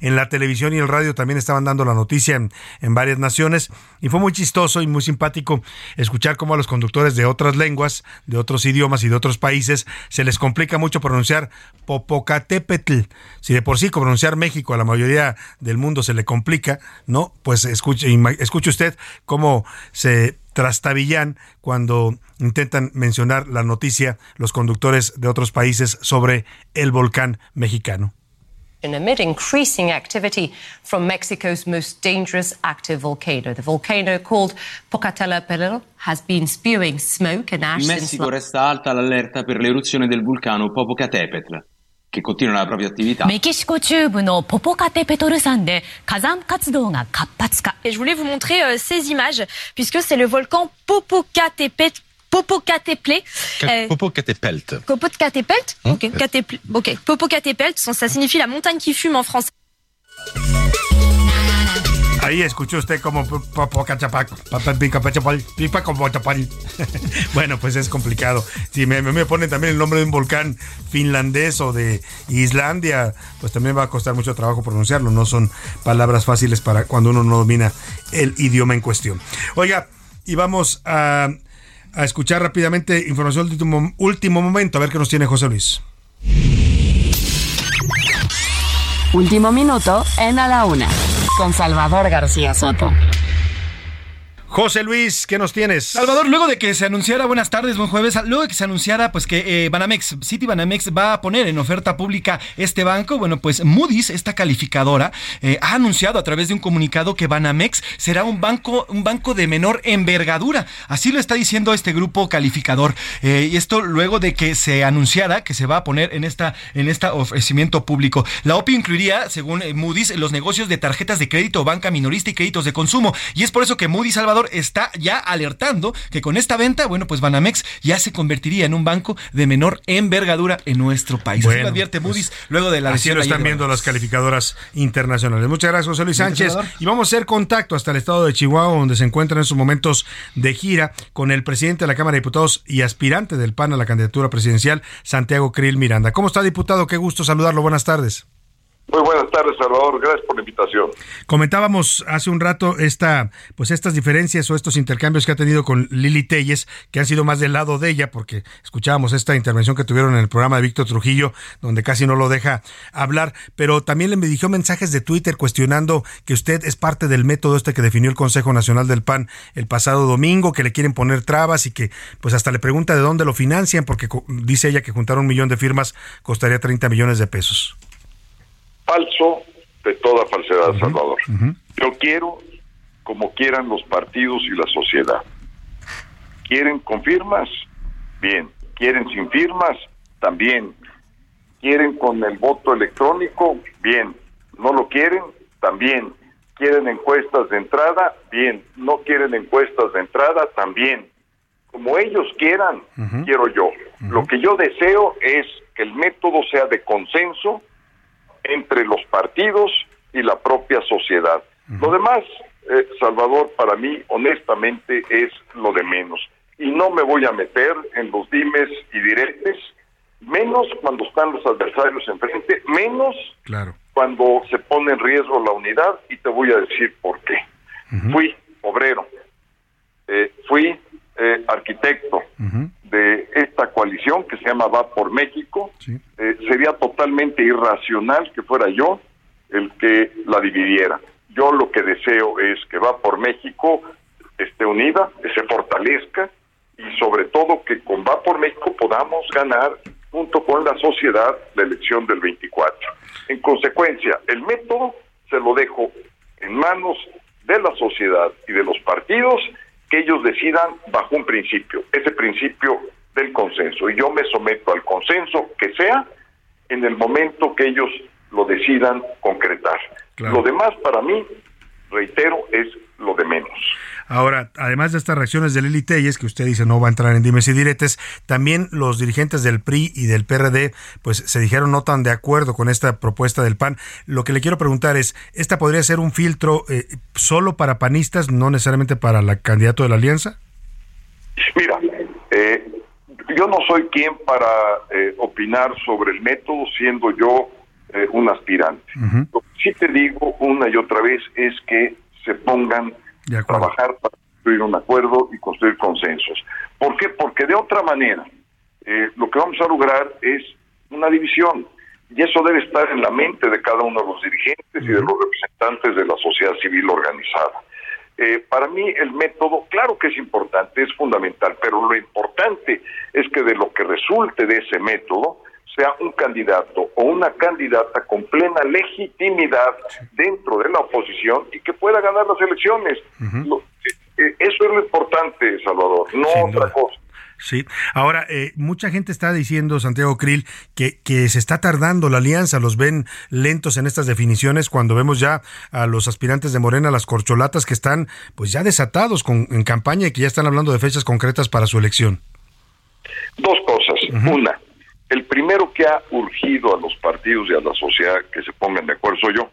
en la televisión y el radio también estaban dando la noticia en, en varias naciones y fue muy chistoso y muy simpático escuchar cómo a los conductores de otras lenguas, de otros idiomas y de otros países se les complica mucho pronunciar Popocatépetl. Si de por sí pronunciar México a la mayoría del mundo se le complica, ¿no? Pues escuche, escuche usted cómo se trastabillan cuando intentan mencionar la noticia los conductores de otros países sobre el volcán mexicano. And amid increasing activity from Mexico's most dangerous active volcano. The volcano called Pocatello has been spewing smoke and ash In Messico resta alta l'allerta per l'eruzione del vulcano Popocatépetl. che continua la propria attività. Et je voulais vous montrer euh, ces images puisque c'est le volcan Popocatépetl Popocatépetl. Euh, Popocatépetl. Popocatépetl. Ok. Catépl- ok. Popocatépetl. Ça signifie la montagne qui fume en français. Ahí escuchó usted como <laughs> Bueno, pues es complicado. Si me, me ponen también el nombre de un volcán finlandés o de Islandia, pues también va a costar mucho trabajo pronunciarlo. No son palabras fáciles para cuando uno no domina el idioma en cuestión. Oiga, y vamos a, a escuchar rápidamente información de último, último momento, a ver qué nos tiene José Luis. Último minuto en A la Una, con Salvador García Soto. José Luis, ¿qué nos tienes? Salvador, luego de que se anunciara, buenas tardes, buen jueves, luego de que se anunciara pues que eh, Banamex, City Banamex va a poner en oferta pública este banco, bueno, pues Moody's, esta calificadora, eh, ha anunciado a través de un comunicado que Banamex será un banco, un banco de menor envergadura. Así lo está diciendo este grupo calificador. Eh, y esto luego de que se anunciara que se va a poner en esta, en este ofrecimiento público. La OPI incluiría, según Moody's, los negocios de tarjetas de crédito, banca minorista y créditos de consumo. Y es por eso que Moody's, Salvador, está ya alertando que con esta venta, bueno, pues Banamex ya se convertiría en un banco de menor envergadura en nuestro país. Así lo advierte Moody's pues, luego de la Así lo están viendo las calificadoras internacionales. Muchas gracias, José Luis Sánchez. Y vamos a hacer contacto hasta el estado de Chihuahua, donde se encuentra en sus momentos de gira con el presidente de la Cámara de Diputados y aspirante del PAN a la candidatura presidencial, Santiago Krill Miranda. ¿Cómo está, diputado? Qué gusto saludarlo. Buenas tardes. Muy buenas tardes, Salvador. Gracias por la invitación. Comentábamos hace un rato esta, pues estas diferencias o estos intercambios que ha tenido con Lili Telles, que han sido más del lado de ella, porque escuchábamos esta intervención que tuvieron en el programa de Víctor Trujillo, donde casi no lo deja hablar, pero también le me dirigió mensajes de Twitter cuestionando que usted es parte del método este que definió el Consejo Nacional del PAN el pasado domingo, que le quieren poner trabas y que pues hasta le pregunta de dónde lo financian, porque dice ella que juntar un millón de firmas costaría 30 millones de pesos. Falso de toda falsedad, Salvador. Yo quiero como quieran los partidos y la sociedad. ¿Quieren con firmas? Bien. ¿Quieren sin firmas? También. ¿Quieren con el voto electrónico? Bien. ¿No lo quieren? También. ¿Quieren encuestas de entrada? Bien. ¿No quieren encuestas de entrada? También. Como ellos quieran, quiero yo. Lo que yo deseo es que el método sea de consenso entre los partidos y la propia sociedad. Lo demás, eh, Salvador, para mí, honestamente, es lo de menos. Y no me voy a meter en los dimes y diretes, menos cuando están los adversarios enfrente, menos Claro. cuando se pone en riesgo la unidad, y te voy a decir por qué. Fui obrero, eh, fui eh, arquitecto de esta coalición que se llama Va por México. Eh, sería totalmente irracional que fuera yo el que la dividiera. Yo lo que deseo es que va por México esté unida, que se fortalezca y sobre todo que con va por México podamos ganar junto con la sociedad la elección del 24. En consecuencia, el método se lo dejo en manos de la sociedad y de los partidos que ellos decidan bajo un principio, ese principio del consenso. Y yo me someto al consenso que sea en el momento que ellos lo decidan concretar. Lo demás para mí, reitero, es lo de menos. Ahora, además de estas reacciones del Lili Telles, que usted dice no va a entrar en dimes y diretes, también los dirigentes del PRI y del PRD, pues se dijeron no tan de acuerdo con esta propuesta del PAN. Lo que le quiero preguntar es, ¿esta podría ser un filtro eh, solo para panistas, no necesariamente para el candidato de la alianza? Mira, eh, yo no soy quien para eh, opinar sobre el método, siendo yo un aspirante. Lo que sí te digo una y otra vez es que se pongan trabajar para construir un acuerdo y construir consensos. ¿Por qué? Porque de otra manera eh, lo que vamos a lograr es una división y eso debe estar en la mente de cada uno de los dirigentes y de los representantes de la sociedad civil organizada. Eh, para mí el método, claro que es importante, es fundamental, pero lo importante es que de lo que resulte de ese método sea un candidato o una candidata con plena legitimidad dentro de la oposición y que pueda ganar las elecciones. Eh, eh, eso es lo importante, Salvador, no otra cosa. Sí, ahora eh, mucha gente está diciendo, Santiago Krill, que, que se está tardando la alianza, los ven lentos en estas definiciones cuando vemos ya a los aspirantes de Morena, las corcholatas que están pues ya desatados con, en campaña y que ya están hablando de fechas concretas para su elección. Dos cosas. Una, el primero que ha urgido a los partidos y a la sociedad que se pongan de acuerdo soy yo.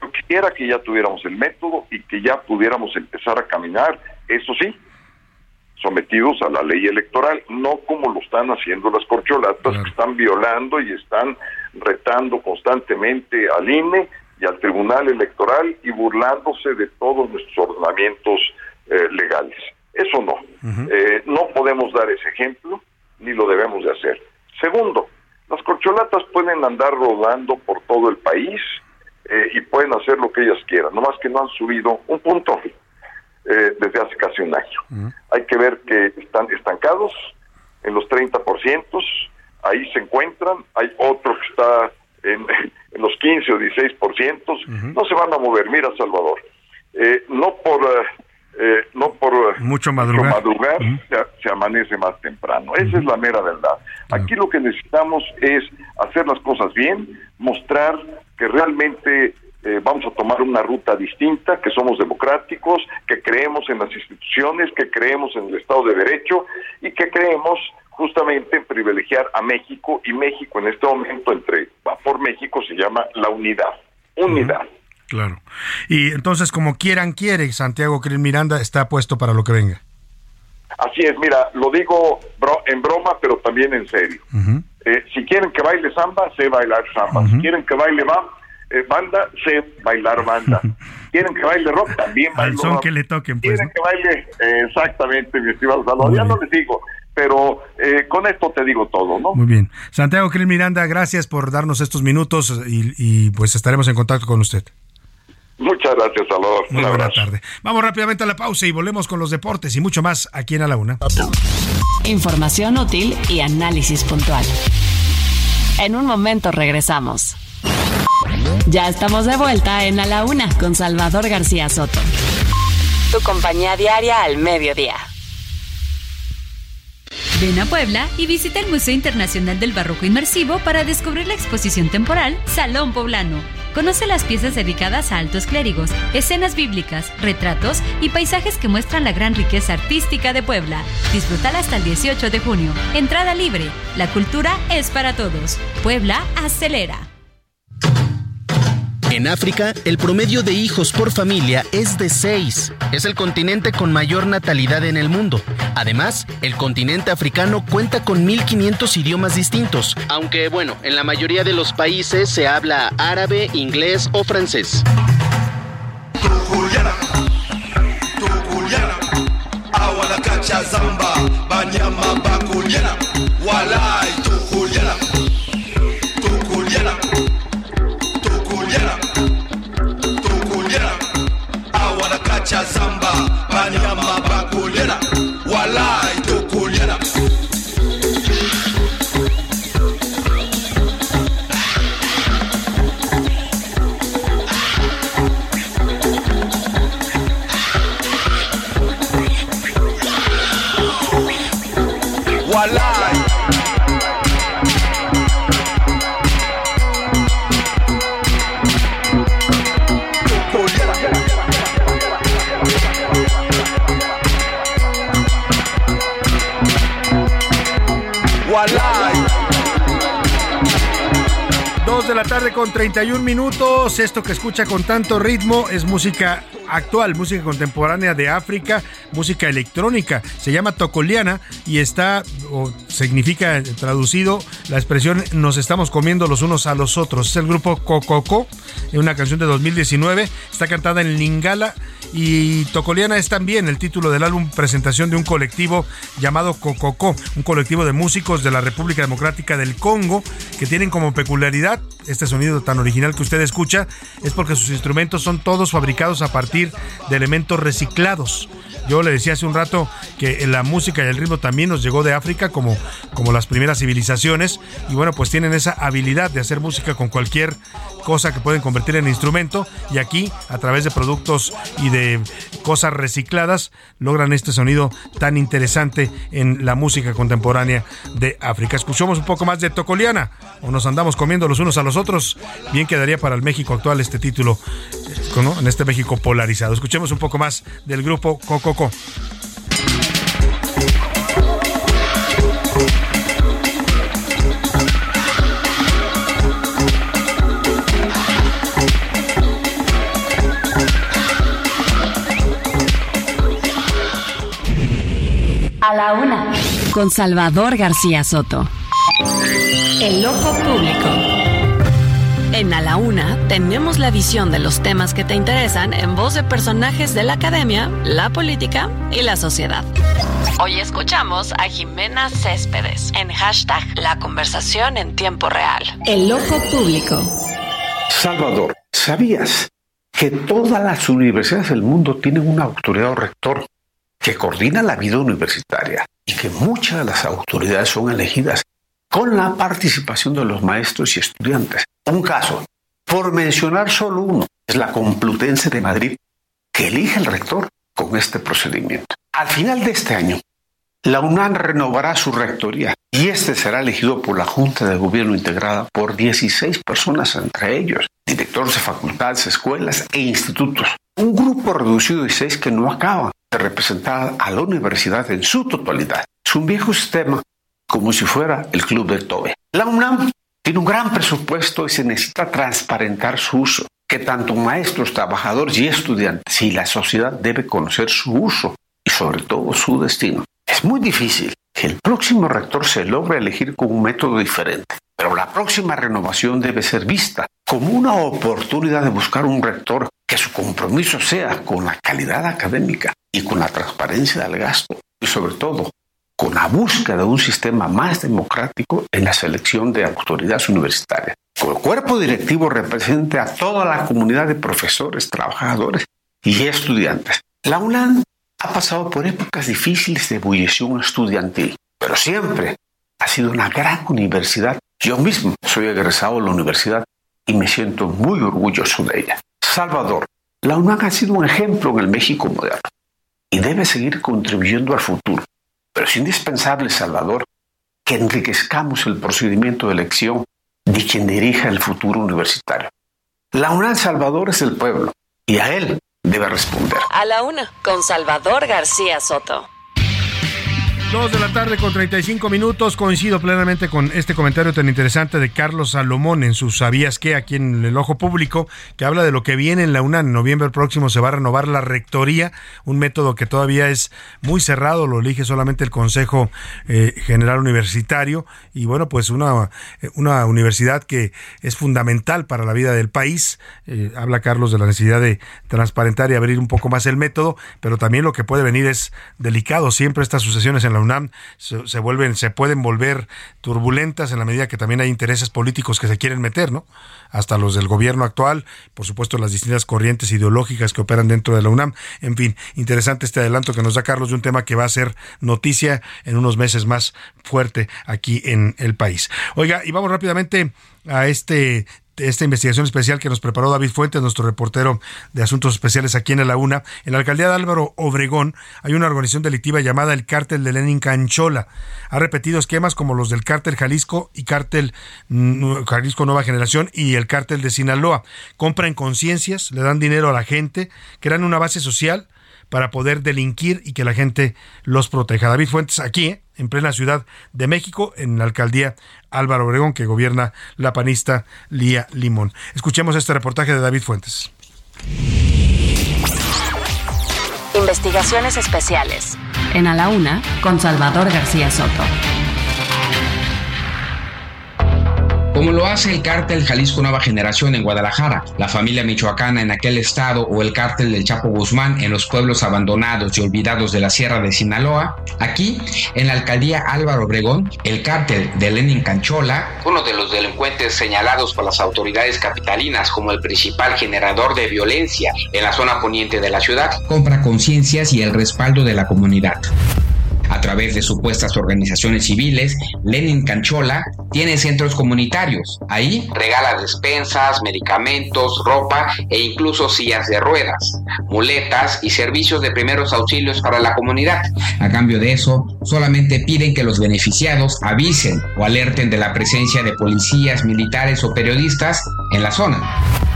Yo quisiera que ya tuviéramos el método y que ya pudiéramos empezar a caminar, eso sí, sometidos a la ley electoral, no como lo están haciendo las corcholatas que están violando y están retando constantemente al INE y al Tribunal Electoral y burlándose de todos nuestros ordenamientos eh, legales. Eso no. Eh, no podemos dar ese ejemplo, ni lo debemos de hacer. Segundo, las corcholatas pueden andar rodando por todo el país eh, y pueden hacer lo que ellas quieran, nomás que no han subido un punto eh, desde hace casi un año. Hay que ver que están estancados en los 30%, ahí se encuentran, hay otro que está en, <laughs> los 15 o 16%, no se van a mover. Mira, Salvador, eh, no por eh, no por mucho madrugar, se, amanece más temprano. Esa es la mera verdad. Aquí lo que necesitamos es hacer las cosas bien, mostrar que realmente eh, vamos a tomar una ruta distinta, que somos democráticos, que creemos en las instituciones, que creemos en el Estado de Derecho y que creemos justamente en privilegiar a México y México en este momento entre va por México se llama la unidad. Unidad. Claro. Y entonces, como quieran, quiere, Santiago Krill Miranda está puesto para lo que venga. Así es, mira, lo digo en broma, pero también en serio. Eh, si quieren que baile samba, sé bailar samba. Si quieren que baile eh, banda, sé bailar banda. <laughs> quieren que baile rock, también bailo Al son que le toquen, pues. Quieren que baile, eh, exactamente, mi estimado Salvador. Ya no les digo, pero con esto te digo todo, ¿no? Muy bien. Santiago Krill Miranda, gracias por darnos estos minutos y pues estaremos en contacto con usted. Muchas gracias, Salvador. Muy buena tarde. Vamos rápidamente a la pausa y volvemos con los deportes y mucho más aquí en A la Una. Información útil y análisis puntual. En un momento regresamos. Ya estamos de vuelta en A la Una con Salvador García Soto. Tu compañía diaria al mediodía. Ven a Puebla y visita el Museo Internacional del Barroco Inmersivo para descubrir la exposición temporal Salón Poblano Conoce las piezas dedicadas a altos clérigos, escenas bíblicas, retratos y paisajes que muestran la gran riqueza artística de Puebla. Disfrútala hasta el 18 de junio. Entrada libre. La cultura es para todos. Puebla acelera. En África, el promedio de hijos por familia es de 6. Es el continente con mayor natalidad en el mundo. Además, el continente africano cuenta con 1.500 idiomas distintos, aunque bueno, en la mayoría de los países se habla árabe, inglés o francés. Con 31 minutos. Esto que escucha con tanto ritmo es música actual, música contemporánea de África, música electrónica. Se llama Tocoliana y está, o significa traducido, la expresión nos estamos comiendo los unos a los otros. Es el grupo Cococo, una canción de 2019. Está cantada en Lingala y Tocoliana es también el título del álbum presentación de un colectivo llamado Cococo, un colectivo de músicos de la República Democrática del Congo que tienen como peculiaridad este sonido tan original que usted escucha es porque sus instrumentos son todos fabricados a partir de elementos reciclados. Yo le decía hace un rato que la música y el ritmo también nos llegó de África como, como las primeras civilizaciones y bueno, pues tienen esa habilidad de hacer música con cualquier cosa que pueden convertir en instrumento y aquí a través de productos y de cosas recicladas logran este sonido tan interesante en la música contemporánea de África. Escuchamos un poco más de Tocoliana o nos andamos comiendo los unos a los otros. Bien quedaría para el México actual este título, ¿no? en este México polarizado. Escuchemos un poco más del grupo Cococo. A la una. Con Salvador García Soto. El ojo público. En A la Una tenemos la visión de los temas que te interesan en voz de personajes de la academia, la política y la sociedad. Hoy escuchamos a Jimena Céspedes en hashtag La conversación en tiempo real. El ojo público. Salvador, ¿sabías que todas las universidades del mundo tienen una autoridad o rector que coordina la vida universitaria y que muchas de las autoridades son elegidas con la participación de los maestros y estudiantes. Un caso, por mencionar solo uno, es la Complutense de Madrid, que elige el rector con este procedimiento. Al final de este año, la UNAM renovará su rectoría y este será elegido por la Junta de Gobierno integrada por 16 personas, entre ellos directores de facultades, escuelas e institutos. Un grupo reducido de seis que no acaba de representar a la universidad en su totalidad. Es un viejo sistema como si fuera el club de Tobe. La UNAM tiene un gran presupuesto y se necesita transparentar su uso, que tanto maestros, trabajadores y estudiantes y la sociedad debe conocer su uso y sobre todo su destino. Es muy difícil que el próximo rector se logre elegir con un método diferente, pero la próxima renovación debe ser vista como una oportunidad de buscar un rector que su compromiso sea con la calidad académica y con la transparencia del gasto y sobre todo con la búsqueda de un sistema más democrático en la selección de autoridades universitarias. El cuerpo directivo represente a toda la comunidad de profesores, trabajadores y estudiantes. La UNAM ha pasado por épocas difíciles de ebullición estudiantil, pero siempre ha sido una gran universidad. Yo mismo soy egresado de la universidad y me siento muy orgulloso de ella. Salvador, la UNAM ha sido un ejemplo en el México moderno y debe seguir contribuyendo al futuro. Pero es indispensable, Salvador, que enriquezcamos el procedimiento de elección de quien dirija el futuro universitario. La UNAM Salvador es el pueblo y a él debe responder. A la una, con Salvador García Soto. Dos de la tarde con 35 minutos. Coincido plenamente con este comentario tan interesante de Carlos Salomón en sus Sabías que aquí en el Ojo Público, que habla de lo que viene en la UNAM. En noviembre próximo se va a renovar la rectoría, un método que todavía es muy cerrado, lo elige solamente el Consejo eh, General Universitario. Y bueno, pues una, una universidad que es fundamental para la vida del país. Eh, habla Carlos de la necesidad de transparentar y abrir un poco más el método, pero también lo que puede venir es delicado. Siempre estas sucesiones en la UNAM se, vuelven, se pueden volver turbulentas en la medida que también hay intereses políticos que se quieren meter, ¿no? Hasta los del gobierno actual, por supuesto las distintas corrientes ideológicas que operan dentro de la UNAM. En fin, interesante este adelanto que nos da Carlos de un tema que va a ser noticia en unos meses más fuerte aquí en el país. Oiga, y vamos rápidamente a este esta investigación especial que nos preparó David Fuentes, nuestro reportero de Asuntos Especiales aquí en La Una. En la alcaldía de Álvaro Obregón hay una organización delictiva llamada el Cártel de Lenin Canchola. Ha repetido esquemas como los del Cártel Jalisco y Cártel mm, Jalisco Nueva Generación y el Cártel de Sinaloa. Compran conciencias, le dan dinero a la gente, crean una base social para poder delinquir y que la gente los proteja. David Fuentes aquí, en plena Ciudad de México, en la alcaldía Álvaro Obregón, que gobierna la panista Lía Limón. Escuchemos este reportaje de David Fuentes. Investigaciones especiales. En A la Una, con Salvador García Soto. Como lo hace el cártel Jalisco Nueva Generación en Guadalajara, la familia michoacana en aquel estado o el cártel del Chapo Guzmán en los pueblos abandonados y olvidados de la Sierra de Sinaloa, aquí en la alcaldía Álvaro Obregón, el cártel de Lenin Canchola, uno de los delincuentes señalados por las autoridades capitalinas como el principal generador de violencia en la zona poniente de la ciudad, compra conciencias y el respaldo de la comunidad. A través de supuestas organizaciones civiles, Lenin Canchola tiene centros comunitarios. Ahí regala despensas, medicamentos, ropa e incluso sillas de ruedas, muletas y servicios de primeros auxilios para la comunidad. A cambio de eso, solamente piden que los beneficiados avisen o alerten de la presencia de policías, militares o periodistas en la zona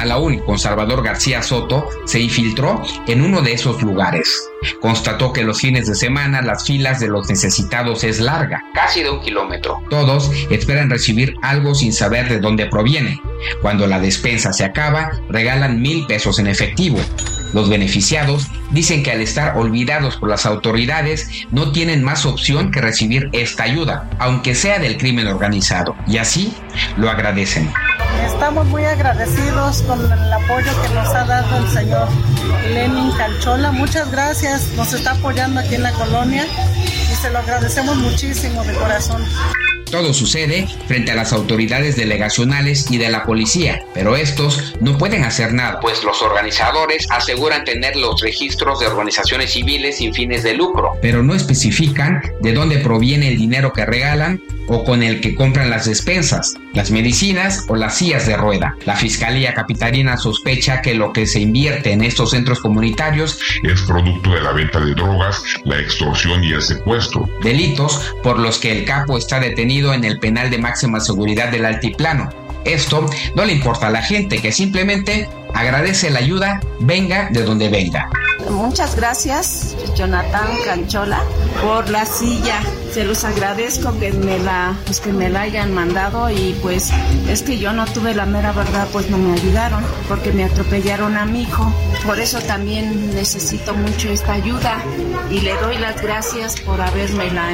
a la UNI con Salvador García Soto se infiltró en uno de esos lugares. Constató que los fines de semana las filas de los necesitados es larga, casi de un kilómetro. Todos esperan recibir algo sin saber de dónde proviene. Cuando la despensa se acaba, regalan mil pesos en efectivo. Los beneficiados dicen que al estar olvidados por las autoridades no tienen más opción que recibir esta ayuda, aunque sea del crimen organizado, y así lo agradecen. Estamos muy agradecidos con el apoyo que nos ha dado el señor Lenin Canchola. Muchas gracias, nos está apoyando aquí en la colonia y se lo agradecemos muchísimo de corazón. Todo sucede frente a las autoridades delegacionales y de la policía, pero estos no pueden hacer nada, pues los organizadores aseguran tener los registros de organizaciones civiles sin fines de lucro, pero no especifican de dónde proviene el dinero que regalan o con el que compran las despensas, las medicinas o las sillas de rueda. La Fiscalía Capitalina sospecha que lo que se invierte en estos centros comunitarios es producto de la venta de drogas, la extorsión y el secuestro. Delitos por los que el capo está detenido en el penal de máxima seguridad del altiplano. Esto no le importa a la gente que simplemente agradece la ayuda, venga de donde venga. Muchas gracias, Jonathan Canchola, por la silla. Se los agradezco que me la, pues que me la hayan mandado y pues es que yo no tuve la mera verdad, pues no me ayudaron porque me atropellaron a mi hijo. Por eso también necesito mucho esta ayuda y le doy las gracias por haberme la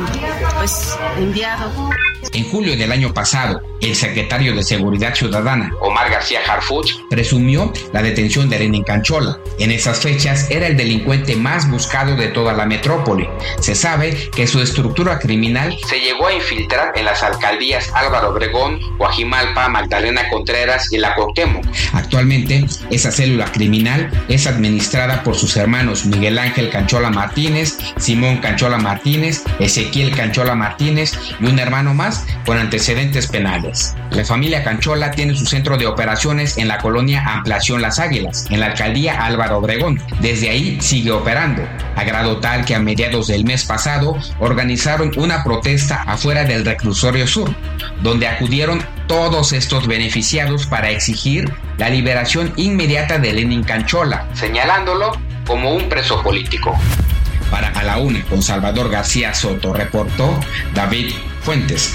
pues enviado. En julio del año pasado, el secretario de Seguridad Ciudadana, Omar García Harfuch, presumió la detención de Lenin Canchola. En esas fechas era el delincuente más buscado de toda la metrópoli. Se sabe que su estructura criminal se llegó a infiltrar en las alcaldías Álvaro Obregón, Guajimalpa, Magdalena Contreras y La Cuauhtémoc. Actualmente, esa célula criminal es administrada por sus hermanos Miguel Ángel Canchola Martínez, Simón Canchola Martínez, Ezequiel Canchola Martínez y un hermano más con antecedentes penales. La familia Canchola tiene su centro de operaciones en la colonia Ampliación Las Águilas, en la alcaldía Álvaro Obregón. Desde ahí sigue operando, a grado tal que a mediados del mes pasado organizaron una protesta afuera del reclusorio sur, donde acudieron todos estos beneficiados para exigir la liberación inmediata de Lenin Canchola, señalándolo como un preso político. Para A la Una con Salvador García Soto, reportó David Fuentes.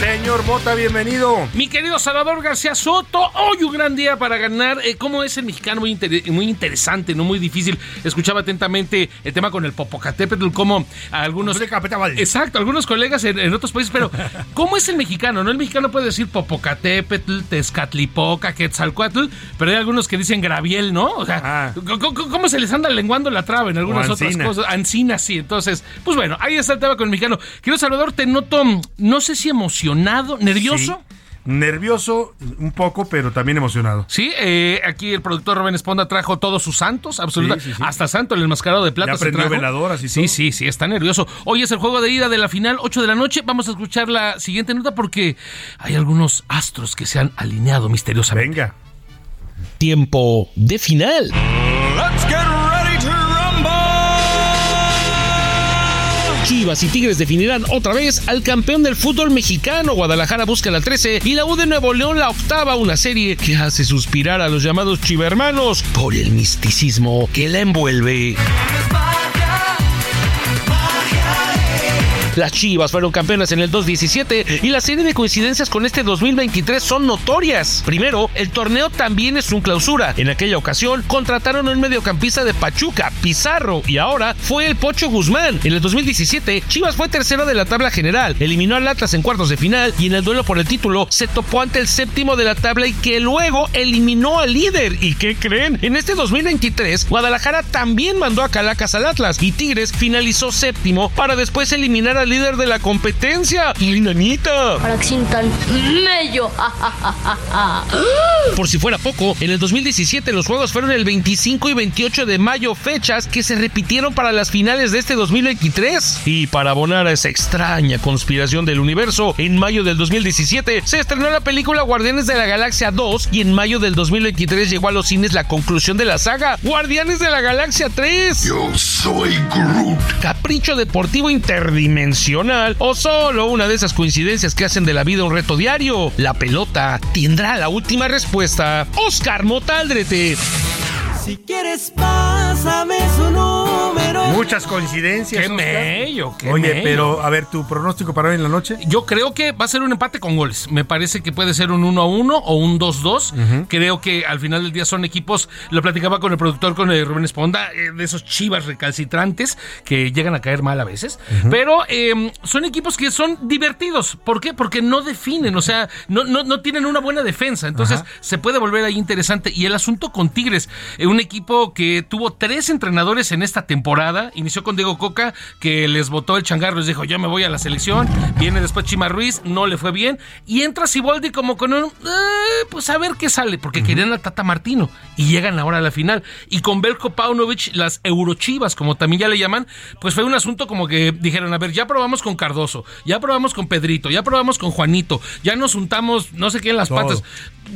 Señor Bota, bienvenido. Mi querido Salvador García Soto, hoy un gran día para ganar. Eh, ¿Cómo es el mexicano? Muy, muy interesante, no muy difícil. Escuchaba atentamente el tema con el Popocatépetl, como algunos... Exacto, algunos colegas en, otros países, pero <laughs> ¿cómo es el mexicano? ¿No? El mexicano puede decir Popocatépetl, Tezcatlipoca, Quetzalcoatl, pero hay algunos que dicen Graviel, ¿no? O sea, ah. ¿cómo, se les anda lenguando la traba en algunas otras cosas? Ancina, sí. Entonces, pues bueno, ahí está el tema con el mexicano. Querido Salvador, te noto, no sé si emocionado nervioso. Nervioso un poco, pero también emocionado. Sí, eh, aquí el productor Rubén Esponda trajo todos sus santos, absolutamente. hasta Santo, el enmascarado de plata. Ya aprendió veladoras y Sí, sí, sí, está nervioso. Hoy es el juego de ida de la final, 8 de la noche. Vamos a escuchar la siguiente nota porque hay algunos astros que se han alineado misteriosamente. Venga. Tiempo de final. Let's get Chivas y Tigres definirán otra vez al campeón del fútbol mexicano. Guadalajara busca la 13 y la U de Nuevo León la octava, una serie que hace suspirar a los llamados chivermanos por el misticismo que la envuelve. Las Chivas fueron campeonas en el 2017 y la serie de coincidencias con este 2023 son notorias. Primero, el torneo también es un clausura. En aquella ocasión contrataron a un mediocampista de Pachuca, Pizarro, y ahora fue el Pocho Guzmán. En el 2017, Chivas fue tercero de la tabla general, eliminó al Atlas en cuartos de final y en el duelo por el título se topó ante el séptimo de la tabla y que luego eliminó al líder. ¿Y qué creen? En este 2023, Guadalajara también mandó a Calacas al Atlas y Tigres finalizó séptimo para después eliminar al líder de la competencia, ¡Y nanita. Para que sientan mello. Por si fuera poco, en el 2017 los juegos fueron el 25 y 28 de mayo, fechas que se repitieron para las finales de este 2023. Y para abonar a esa extraña conspiración del universo, en mayo del 2017 se estrenó la película Guardianes de la Galaxia 2 y en mayo del 2023 llegó a los cines la conclusión de la saga Guardianes de la Galaxia 3. Yo soy Groot. Capricho deportivo interdimensional o solo una de esas coincidencias que hacen de la vida un reto diario. La pelota tendrá la última respuesta. Oscar Motaldrete. Si quieres, pásame su número. Muchas coincidencias. Qué mello, qué Oye, mello. pero a ver, tu pronóstico para hoy en la noche. Yo creo que va a ser un empate con goles. Me parece que puede ser un 1 a 1 o un 2 2. Creo que al final del día son equipos, lo platicaba con el productor, con el Rubén Esponda, eh, de esos chivas recalcitrantes que llegan a caer mal a veces. Pero eh, son equipos que son divertidos. ¿Por qué? Porque no definen, o sea, no, no, no tienen una buena defensa. Entonces se puede volver ahí interesante. Y el asunto con Tigres, eh, un equipo que tuvo tres entrenadores en esta temporada. Inició con Diego Coca, que les votó el changarro, les dijo, yo me voy a la selección. Viene después Chima Ruiz, no le fue bien. Y entra Siboldi como con un, "Eh, pues a ver qué sale, porque querían a Tata Martino. Y llegan ahora a la final. Y con Belko Paunovic, las Eurochivas, como también ya le llaman, pues fue un asunto como que dijeron, a ver, ya probamos con Cardoso, ya probamos con Pedrito, ya probamos con Juanito, ya nos untamos no sé qué en las Todo. patas.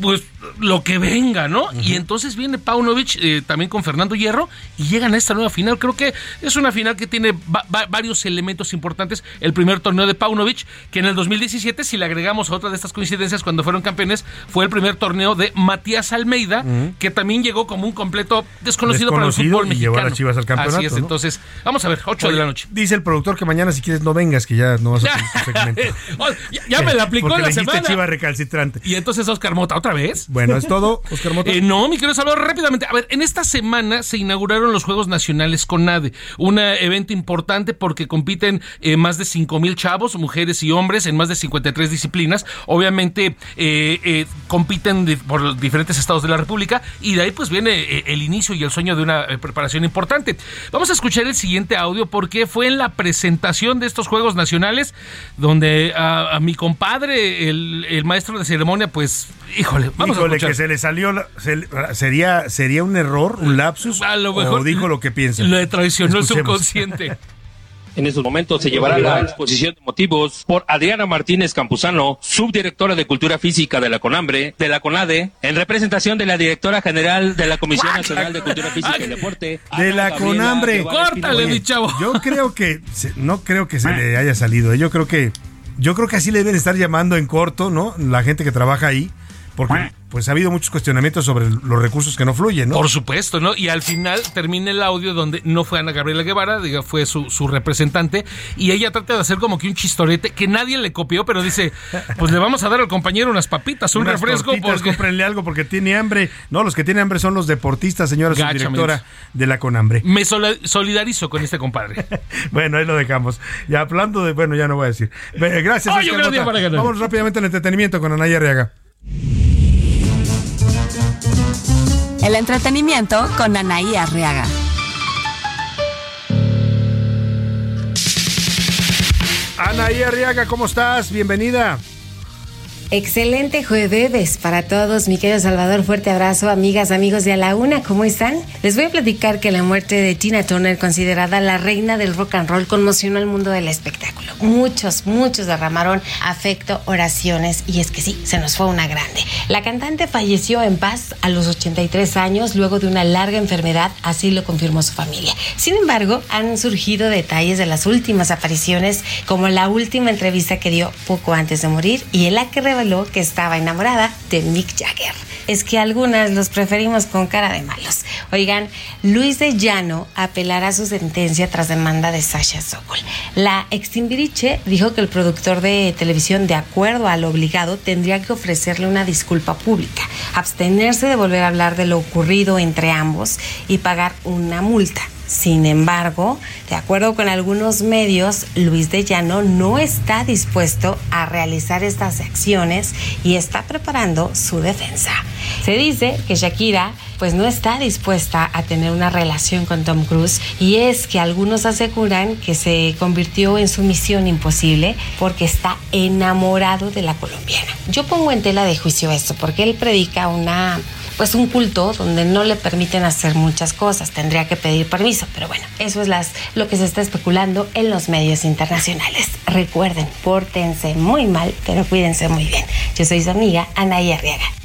Pues lo que venga, ¿no? Y entonces viene Paunovic eh, también con Fernando Hierro y llegan a esta nueva final. Creo que es una final que tiene va- va- varios elementos importantes. El primer torneo de Paunovic, que en el 2017, si le agregamos a otra de estas coincidencias cuando fueron campeones, fue el primer torneo de Matías Almeida, que también llegó como un completo desconocido, para el fútbol y llevó a mexicano. Chivas al campeonato, Así es, ¿no? entonces, vamos a ver, 8 de la noche. Dice el productor que mañana si quieres no vengas, que ya no vas a hacer <laughs> tu segmento. Oh, ya, ya me la aplicó Porque la le semana. chiva recalcitrante. Y entonces Oscar Mota, ¿otra vez? Bueno, es todo, Oscar Mota. Eh, no, mi querido Salvador, rápidamente. A ver, en esta semana se inauguraron los Juegos Nacionales CONADE, un eh, evento importante porque compiten eh, más de 5 mil chavos, mujeres y hombres, en más de 53 disciplinas. Obviamente eh, compiten por los diferentes estados de la República y de ahí pues viene el inicio y el sueño de una preparación importante. Vamos a escuchar el siguiente audio porque fue en la presentación de estos Juegos Nacionales donde a, a mi compadre, el, el maestro de ceremonia, pues, híjole, vamos Híjole, a escuchar. que se le salió, la- se sería, sería un error, un lapsus, A lo mejor o dijo lo que piensa. Le traicionó el subconsciente. <laughs> En estos momentos se llevará la exposición de motivos por Adriana Martínez Campuzano, subdirectora de Cultura Física de la CONAMBRE, de la CONADE, en representación de la directora general de la Comisión Nacional de Cultura Física y Deporte. De la Gabriela Conambre. Córtale, mi chavo. Yo creo que no creo que se le haya salido. ¿eh? Yo creo que yo creo que así le deben estar llamando en corto, ¿no? La gente que trabaja ahí, porque pues ha habido muchos cuestionamientos sobre los recursos que no fluyen, ¿no? Por supuesto, ¿no? Y al final termina el audio donde no fue Ana Gabriela Guevara, diga, fue su, su representante, y ella trata de hacer como que un chistorete que nadie le copió, pero dice, pues le vamos a dar al compañero unas papitas, un Unas refresco, porque... cómprenle algo porque tiene hambre. No, los que tienen hambre son los deportistas, señora subdirectora de la Conambre. Me solidarizo con este compadre. <laughs> Bueno, ahí lo dejamos. Ya hablando de, bueno, ya no voy a decir. Gracias. Vamos rápidamente al entretenimiento con Anaya Arriaga. El entretenimiento con Anaí Arriaga. Anaí Arriaga, ¿cómo estás? Bienvenida. Excelente jueves para todos, mi querido Salvador. Fuerte abrazo, amigas, amigos de A la Una, ¿cómo están? Les voy a platicar que la muerte de Tina Turner, considerada la reina del rock and roll, conmocionó al mundo del espectáculo. Muchos, muchos derramaron afecto, oraciones, y es que sí, se nos fue una grande. La cantante falleció en paz a los 83 años luego de una larga enfermedad, así lo confirmó su familia. Sin embargo, han surgido detalles de las últimas apariciones, como la última entrevista que dio poco antes de morir y en la que reveló que estaba enamorada de Mick Jagger. Es que algunas los preferimos con cara de malos. Oigan, Luis de Llano apelará su sentencia tras demanda de Sasha Sokol. La extimbiriche dijo que el productor de televisión, de acuerdo al obligado, tendría que ofrecerle una disculpa pública, abstenerse de volver a hablar de lo ocurrido entre ambos y pagar una multa. Sin embargo, de acuerdo con algunos medios, Luis de Llano no está dispuesto a realizar estas acciones y está preparando su defensa. Se dice que Shakira pues no está dispuesta a tener una relación con Tom Cruise y es que algunos aseguran que se convirtió en su misión imposible porque está enamorado de la colombiana. Yo pongo en tela de juicio esto porque él predica una pues un culto donde no le permiten hacer muchas cosas, tendría que pedir permiso, pero bueno, eso es lo que se está especulando en los medios internacionales. Recuerden, pórtense muy mal, pero cuídense muy bien. Yo soy su amiga Anaya Arriaga.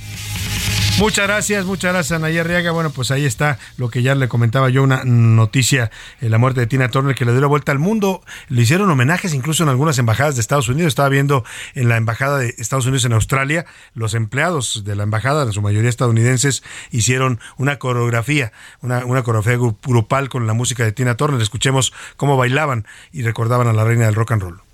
Muchas gracias, muchas gracias Anaya Arriaga. Bueno, pues ahí está lo que ya le comentaba yo, una noticia, eh, la muerte de Tina Turner que le dio la vuelta al mundo. Le hicieron homenajes incluso en algunas embajadas de Estados Unidos. Estaba viendo en la embajada de Estados Unidos en Australia, los empleados de la embajada, en su mayoría estadounidenses, hicieron una coreografía, una, una coreografía grupal con la música de Tina Turner. Escuchemos cómo bailaban y recordaban a la reina del rock and roll.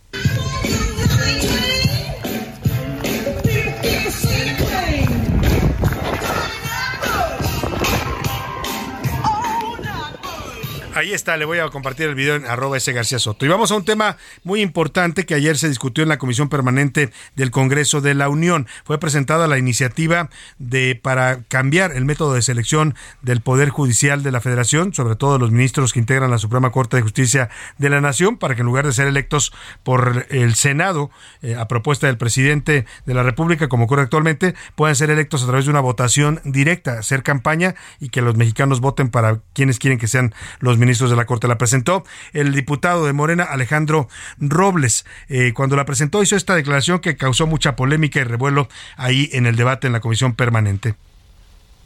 Ahí está, le voy a compartir el video en arroba ese García Soto. Y vamos a un tema muy importante que ayer se discutió en la Comisión Permanente del Congreso de la Unión. Fue presentada la iniciativa de para cambiar el método de selección del Poder Judicial de la Federación, sobre todo los ministros que integran la Suprema Corte de Justicia de la Nación, para que en lugar de ser electos por el Senado, eh, a propuesta del presidente de la República, como ocurre actualmente, puedan ser electos a través de una votación directa, hacer campaña y que los mexicanos voten para quienes quieren que sean los ministros de la Corte. La presentó el diputado de Morena, Alejandro Robles. Eh, cuando la presentó hizo esta declaración que causó mucha polémica y revuelo ahí en el debate en la comisión permanente.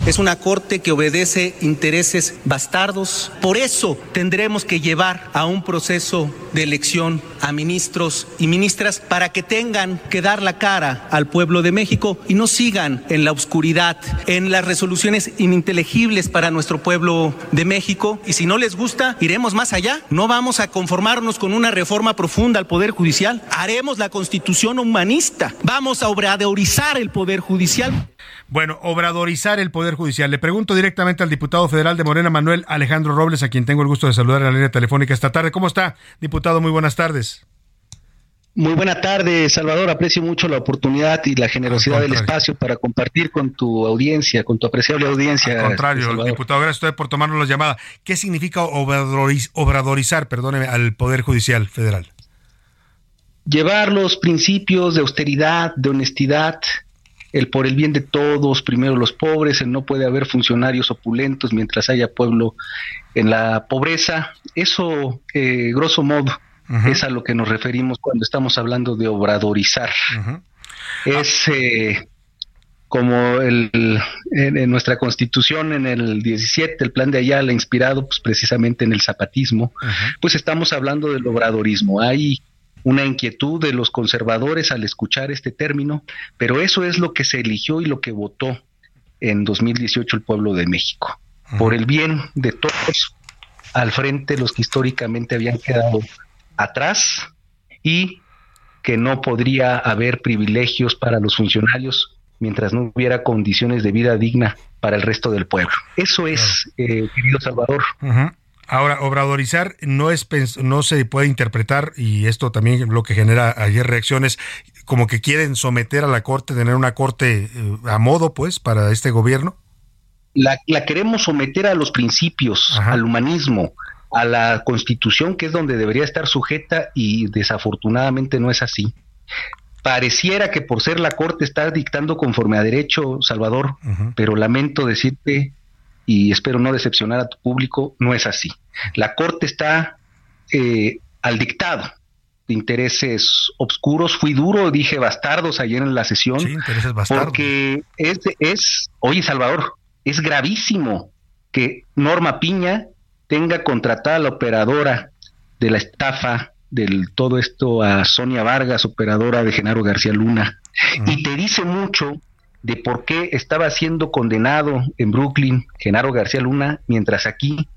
Es una corte que obedece intereses bastardos. Por eso tendremos que llevar a un proceso de elección a ministros y ministras para que tengan que dar la cara al pueblo de México y no sigan en la oscuridad, en las resoluciones ininteligibles para nuestro pueblo de México. Y si no les gusta, iremos más allá. No vamos a conformarnos con una reforma profunda al Poder Judicial. Haremos la constitución humanista. Vamos a obradorizar el Poder Judicial. Bueno, obradorizar el Poder Judicial. Le pregunto directamente al diputado federal de Morena, Manuel Alejandro Robles, a quien tengo el gusto de saludar en la línea telefónica esta tarde. ¿Cómo está, diputado? Muy buenas tardes. Muy buena tarde, Salvador. Aprecio mucho la oportunidad y la generosidad del espacio para compartir con tu audiencia, con tu apreciable audiencia. Al contrario, diputado, gracias a usted por tomarnos la llamada. ¿Qué significa obradorizar, perdóneme, al Poder Judicial Federal? Llevar los principios de austeridad, de honestidad, el por el bien de todos, primero los pobres, el no puede haber funcionarios opulentos mientras haya pueblo en la pobreza. Eso, eh, grosso modo, es a lo que nos referimos cuando estamos hablando de obradorizar. Es eh, como el, en, nuestra constitución en el 17, el plan de Ayala, inspirado pues, precisamente en el zapatismo, pues estamos hablando del obradorismo. Hay una inquietud de los conservadores al escuchar este término, pero eso es lo que se eligió y lo que votó en 2018 el pueblo de México. Por el bien de todos, al frente los que históricamente habían quedado atrás y que no podría haber privilegios para los funcionarios mientras no hubiera condiciones de vida digna para el resto del pueblo. Eso es, eh, querido Salvador, Ahora, obradorizar no es no se puede interpretar y esto también lo que genera ayer reacciones como que quieren someter a la corte, tener una corte eh, a modo, pues, para este gobierno. La, queremos someter a los principios, al humanismo, a la constitución, que es donde debería estar sujeta y desafortunadamente no es así. pareciera que por ser la Corte está dictando conforme a derecho, Salvador, pero lamento decirte y espero no decepcionar a tu público, no es así. La Corte está eh, al dictado de intereses obscuros. Fui duro, dije bastardos ayer en la sesión. Sí, intereses bastardos. Porque es, es, oye Salvador, es gravísimo que Norma Piña tenga contratada a la operadora de la estafa del todo esto a Sonia Vargas, operadora de Genaro García Luna, y te dice mucho de por qué estaba siendo condenado en Brooklyn Genaro García Luna, mientras aquí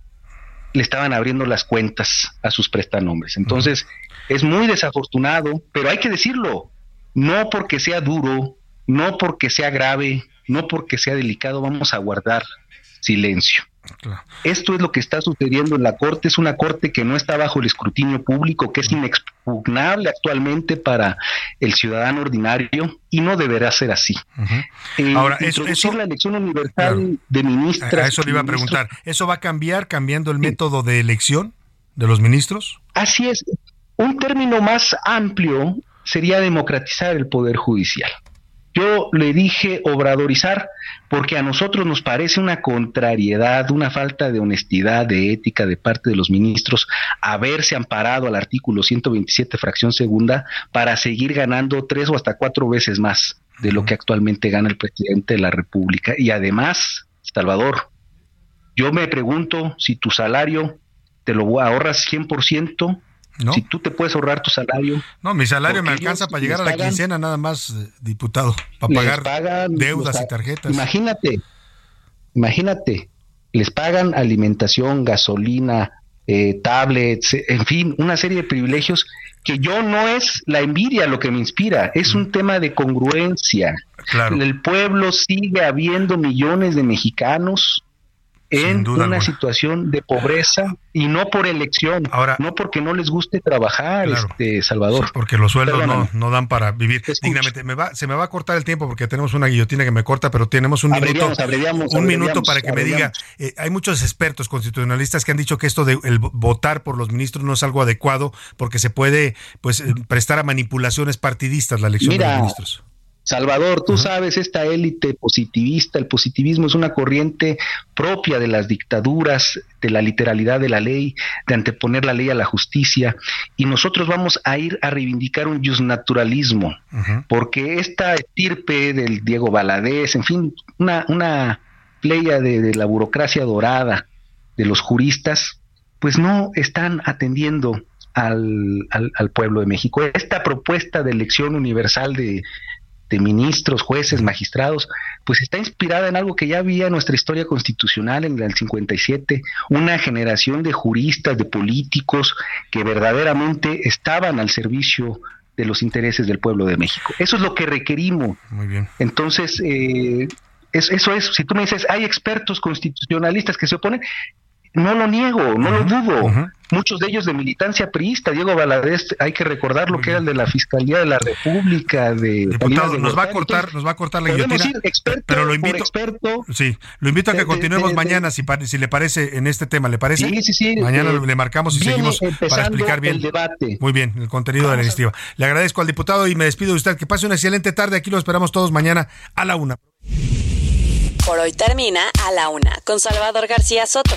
le estaban abriendo las cuentas a sus prestanombres. Entonces, es muy desafortunado, pero hay que decirlo, no porque sea duro, no porque sea grave, no porque sea delicado, vamos a guardar silencio. Esto es lo que está sucediendo en la Corte. Es una Corte que no está bajo el escrutinio público, que es inexpugnable actualmente para el ciudadano ordinario y no deberá ser así. Eh, Ahora, eso, la elección universal de ministras. A eso le iba a preguntar. ¿Eso va a cambiar cambiando el método de elección de los ministros? Así es. Un término más amplio sería democratizar el poder judicial. Yo le dije obradorizar porque a nosotros nos parece una contrariedad, una falta de honestidad, de ética de parte de los ministros haberse amparado al artículo 127 fracción segunda para seguir ganando tres o hasta cuatro veces más de lo que actualmente gana el presidente de la República. Y además, Salvador, yo me pregunto si tu salario te lo ahorras 100%, si tú te puedes ahorrar tu salario. No, mi salario me alcanza para llegar a la quincena nada más, eh, diputado, para pagar deudas y tarjetas. Imagínate, imagínate, les pagan alimentación, gasolina, eh, tablets, en fin, una serie de privilegios que yo no es la envidia lo que me inspira, es un tema de congruencia. En el pueblo sigue habiendo millones de mexicanos en una situación de pobreza y no por elección, Ahora, no porque no les guste trabajar, este Salvador. porque los sueldos no, no, dan para vivir dignamente. Me va, se me va a cortar el tiempo porque tenemos una guillotina que me corta, pero tenemos un minuto, un minuto para que me diga. Eh, hay muchos expertos constitucionalistas que han dicho que esto de el votar por los ministros no es algo adecuado porque se puede pues eh, prestar a manipulaciones partidistas la elección de los ministros. Salvador, tú sabes, esta élite positivista, el positivismo es una corriente propia de las dictaduras, de la literalidad de la ley, de anteponer la ley a la justicia, y nosotros vamos a ir a reivindicar un justnaturalismo, porque esta estirpe del Diego Baladés, en fin, una, una playa de, la burocracia dorada de los juristas, pues no están atendiendo al, al, pueblo de México. Esta propuesta de elección universal de, de ministros, jueces, magistrados, pues está inspirada en algo que ya había en nuestra historia constitucional en el 57, una generación de juristas, de políticos que verdaderamente estaban al servicio de los intereses del pueblo de México. Eso es lo que requerimos. Muy bien. Entonces, eh, eso es, si tú me dices, hay expertos constitucionalistas que se oponen, no lo niego, no lo dudo. Muchos de ellos de militancia priista. Diego Valadez, hay que recordar lo que era el de la Fiscalía de la República. De Diputado, nos va a cortar, nos va a cortar la guillotina. pero lo invito, experto, sí, lo invito a que continuemos mañana, si, si le parece, en este tema, ¿le parece? Sí, sí, sí. Mañana eh, le marcamos y seguimos para explicar bien. El debate. Muy bien, el contenido de la iniciativa. Le agradezco al diputado y me despido de usted. Que pase una excelente tarde. Aquí lo esperamos todos mañana a la una. Por hoy termina a la una con Salvador García Soto.